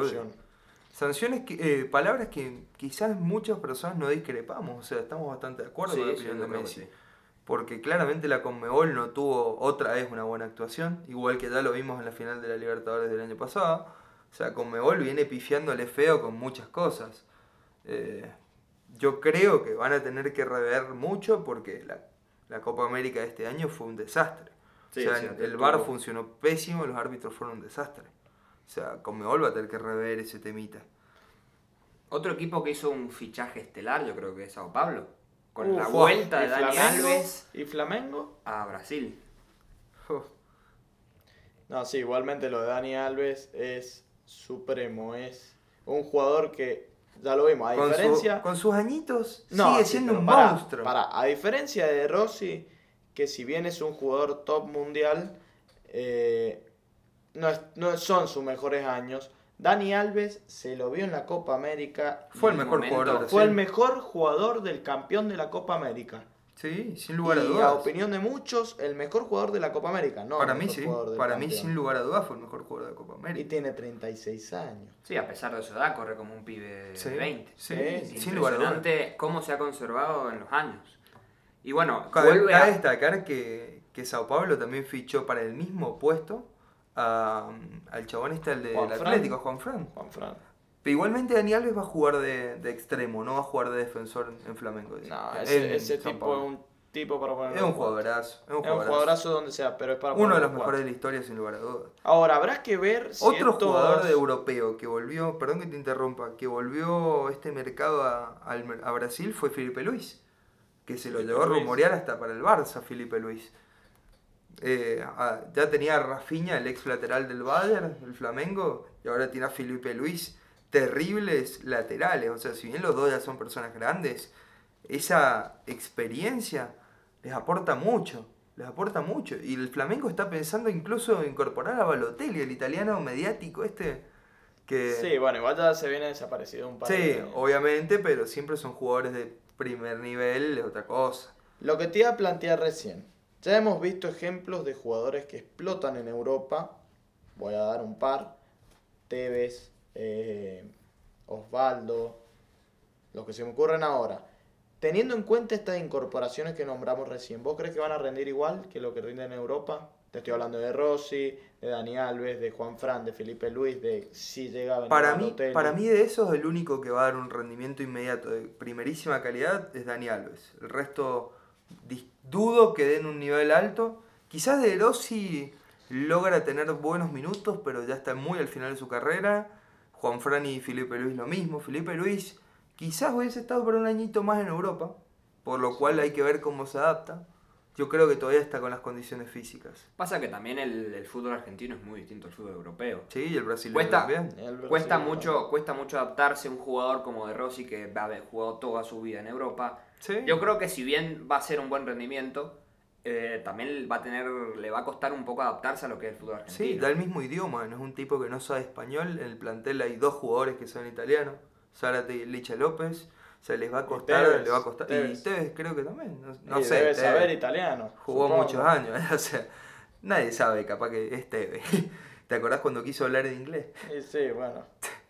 Sanciones, que, eh, palabras que quizás muchas personas no discrepamos, o sea, estamos bastante de acuerdo con la Sí, sí, opinión de Messi. sí. Porque claramente la Conmebol no tuvo otra vez una buena actuación, igual que ya lo vimos en la final de la Libertadores del año pasado. O sea, Conmebol viene pifiándole feo con muchas cosas. Eh, yo creo que van a tener que rever mucho porque la, la Copa América de este año fue un desastre. Sí, o sea, sí, el tuvo- VAR funcionó pésimo, los árbitros fueron un desastre. O sea, Conmebol va a tener que rever ese temita. Otro equipo que hizo un fichaje estelar, yo creo que es Sao Paulo. Con la vuelta de ¿y Dani Flamengo? Alves ¿Y Flamengo? a Brasil. Uf. No, sí, igualmente lo de Dani Alves es supremo. Es un jugador que, ya lo vimos, a Con, su- diferencia... con sus añitos No, sigue sí, siendo un monstruo. pará. A diferencia de Rossi, que si bien es un jugador top mundial, eh, no, es- no son sus mejores años. Dani Alves se lo vio en la Copa América. Fue el mejor momento jugador de Fue el mejor jugador del campeón de la Copa América. Sí, sin lugar a y a dudas. opinión de muchos, el mejor jugador de la Copa América. No para mí sí, para mí sin lugar a dudas fue el mejor jugador de Copa Y América. tiene 36 años. Sí, a pesar de su edad, corre como un pibe Sí, de 20. sí, Sí, Es sin lugar a dudas. impresionante cómo se ha conservado en los años. Y bueno, Cabe, vuelve cabe a... destacar que, que Sao Paulo también fichó para el mismo puesto a- al chabón este, el del. Atlético, Juan Fran. Juan Fran. Pero igualmente Dani Alves va a jugar de, de extremo, no va a jugar de defensor en Flamengo. No, En ese, tipo es un tipo para poner. Es un jugadorazo. Es un Es un jugadorazo. donde sea, pero es para Uno de los mejores de la historia, sin lugar a dudas. Ahora, habrá que ver si Otro estos- jugador de europeo que volvió, perdón que te interrumpa, que volvió este mercado a, a Brasil fue Felipe Luis, que se lo Felipe llevó a rumorear hasta para el Barça, Felipe Luis. Eh, a- ya tenía a Rafinha, el ex lateral del Bayern, el Flamengo, y ahora tiene a Felipe Luis, terribles laterales. O sea, si bien los dos ya son personas grandes, esa experiencia les aporta mucho. Les aporta mucho. Y el Flamengo está pensando incluso en incorporar a Balotelli, el italiano mediático este, Que, Sí, bueno, igual ya se viene desaparecido un par sí, de obviamente, pero siempre son jugadores de primer nivel, es otra cosa. Lo que te iba a plantear recién. Ya hemos visto ejemplos de jugadores que explotan en Europa. Voy a dar un par. Tevez, eh, Osvaldo, los que se me ocurren ahora. Teniendo en cuenta estas incorporaciones que nombramos recién, ¿vos crees que van a rendir igual que lo que rinden en Europa? Te estoy hablando de Rossi, de Dani Alves, de Juan Fran, de Felipe Luis, de si llega a Para mí, para mí de esos el único que va a dar un rendimiento inmediato de primerísima calidad es Dani Alves. El resto dudo que den un nivel alto. Quizás De Rossi logra tener buenos minutos, pero ya está muy al final de su carrera. Juan Fran y Felipe Luis lo mismo. Felipe Luis quizás hubiese estado por un añito más en Europa, por lo cual hay que ver cómo se adapta. Yo creo que todavía está con las condiciones físicas. Pasa que también el, el fútbol argentino es muy distinto al fútbol europeo. Sí, y el brasileño Cuesta- también. El Brasil, Cuesta mucho, cuesta mucho adaptarse a un jugador como de Rossi que va a haber jugado toda su vida en Europa. Sí. Yo creo que si bien va a ser un buen rendimiento, eh, también va a tener, le va a costar un poco adaptarse a lo que es el fútbol argentino. Sí, da el mismo idioma, no es un tipo que no sabe español. En el plantel hay dos jugadores que son italianos, Zárate y Licha López. Se les va a costar, Tevez, le va a costar. Tevez. Y Tevez creo que también, no, no Y sé. debe Tevez saber italiano. Jugó supongo. muchos años, <laughs> o sea, nadie sabe, capaz que es Tevez. <laughs> ¿Te acordás cuando quiso hablar en inglés? Sí, sí, bueno. <laughs>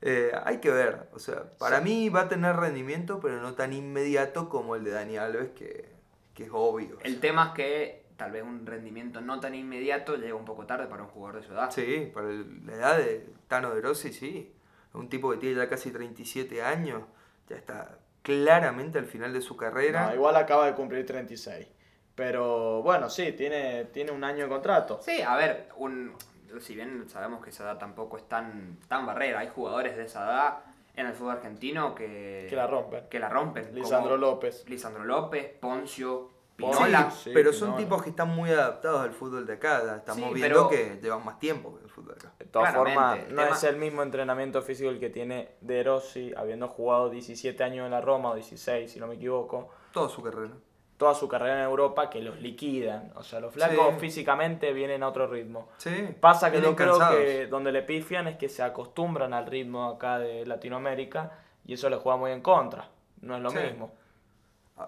Eh, hay que ver, o sea, para mí va a tener rendimiento, pero no tan inmediato como el de Dani Alves, que, que es obvio. o El sea. tema es que tal vez un rendimiento no tan inmediato llega un poco tarde para un jugador de su edad. Sí, para el- la edad de Tano de Rossi, sí. Un tipo que tiene ya casi 37 años, ya está claramente al final de su carrera. No, igual acaba de cumplir 36. Pero bueno, sí, tiene, tiene un año de contrato. Sí, a ver, un, si bien sabemos que esa edad tampoco es tan, tan barrera, hay jugadores de esa edad en el fútbol argentino que, Que la rompen. que la rompen. Lisandro López. Lisandro López, Poncio, Pinola. sí, pero son Pinola. tipos que están muy adaptados al fútbol de acá. Estamos Sí, viendo pero- que llevan más tiempo que el fútbol de acá. De todas formas, no tema- es el mismo entrenamiento físico el que tiene De Rossi, habiendo jugado 17 años en la Roma, o 16, si no me equivoco, Toda su carrera. toda su carrera en Europa, que los liquidan. O sea, los flacos Sí. físicamente vienen a otro ritmo. Sí. Pasa que vienen yo creo cansados. que donde le pifian es que se acostumbran al ritmo acá de Latinoamérica y eso le juega muy en contra. No es lo Sí. mismo.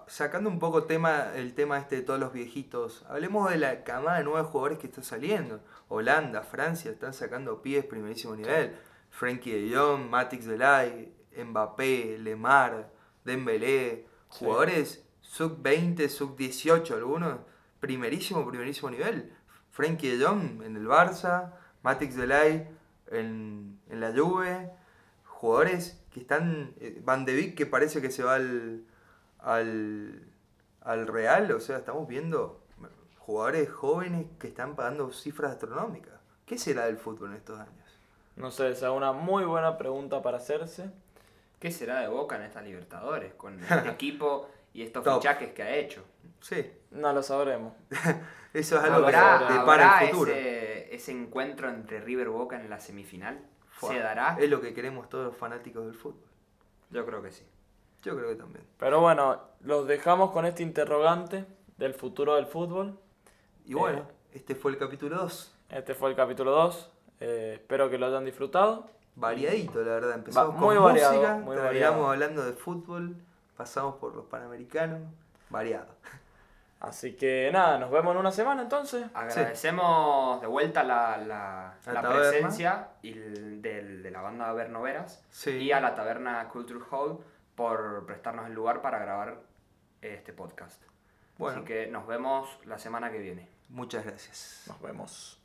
Sacando un poco tema, el tema este de todos los viejitos, hablemos de la camada de nuevos jugadores que está saliendo. Holanda, Francia, están sacando pies primerísimo nivel. Frankie de Jong, Matix Delay, Mbappé, Lemar, Dembélé, jugadores sub-20, sub-18 algunos, primerísimo, primerísimo nivel. Frankie de Jong en el Barça, Matix Delay en, en la Juve, jugadores que están, eh, Van de Beek que parece que se va al, al, al Real, o sea, estamos viendo jugadores jóvenes que están pagando cifras astronómicas. ¿Qué será del fútbol en estos años? No sé, esa es una muy buena pregunta para hacerse. ¿Qué será de Boca en estas Libertadores con <laughs> este equipo y estos Top. fichajes que ha hecho? Sí, No lo sabremos. <laughs> eso es algo que ¿Habrá, se depara habrá el futuro. ese, ese encuentro entre River Boca en la semifinal? Fua, ¿Se dará? Es lo que queremos todos los fanáticos del fútbol. Yo creo que sí. Yo creo que también. Pero bueno, los dejamos con este interrogante del futuro del fútbol. Y bueno, este fue el capítulo 2. Este fue el capítulo 2. Eh, espero que lo hayan disfrutado. Variadito, la verdad. Empezamos Va- muy con variado, música, muy variado. hablando de fútbol, pasamos por los panamericanos. Variado. <laughs> Así que nada, nos vemos en una semana entonces. Agradecemos de vuelta la, la, La la presencia y el- del- de la banda Vernoveras Sí. y a la taberna Culture Hall por prestarnos el lugar para grabar este podcast. Bueno, Así que nos vemos la semana que viene. muchas gracias. Nos vemos.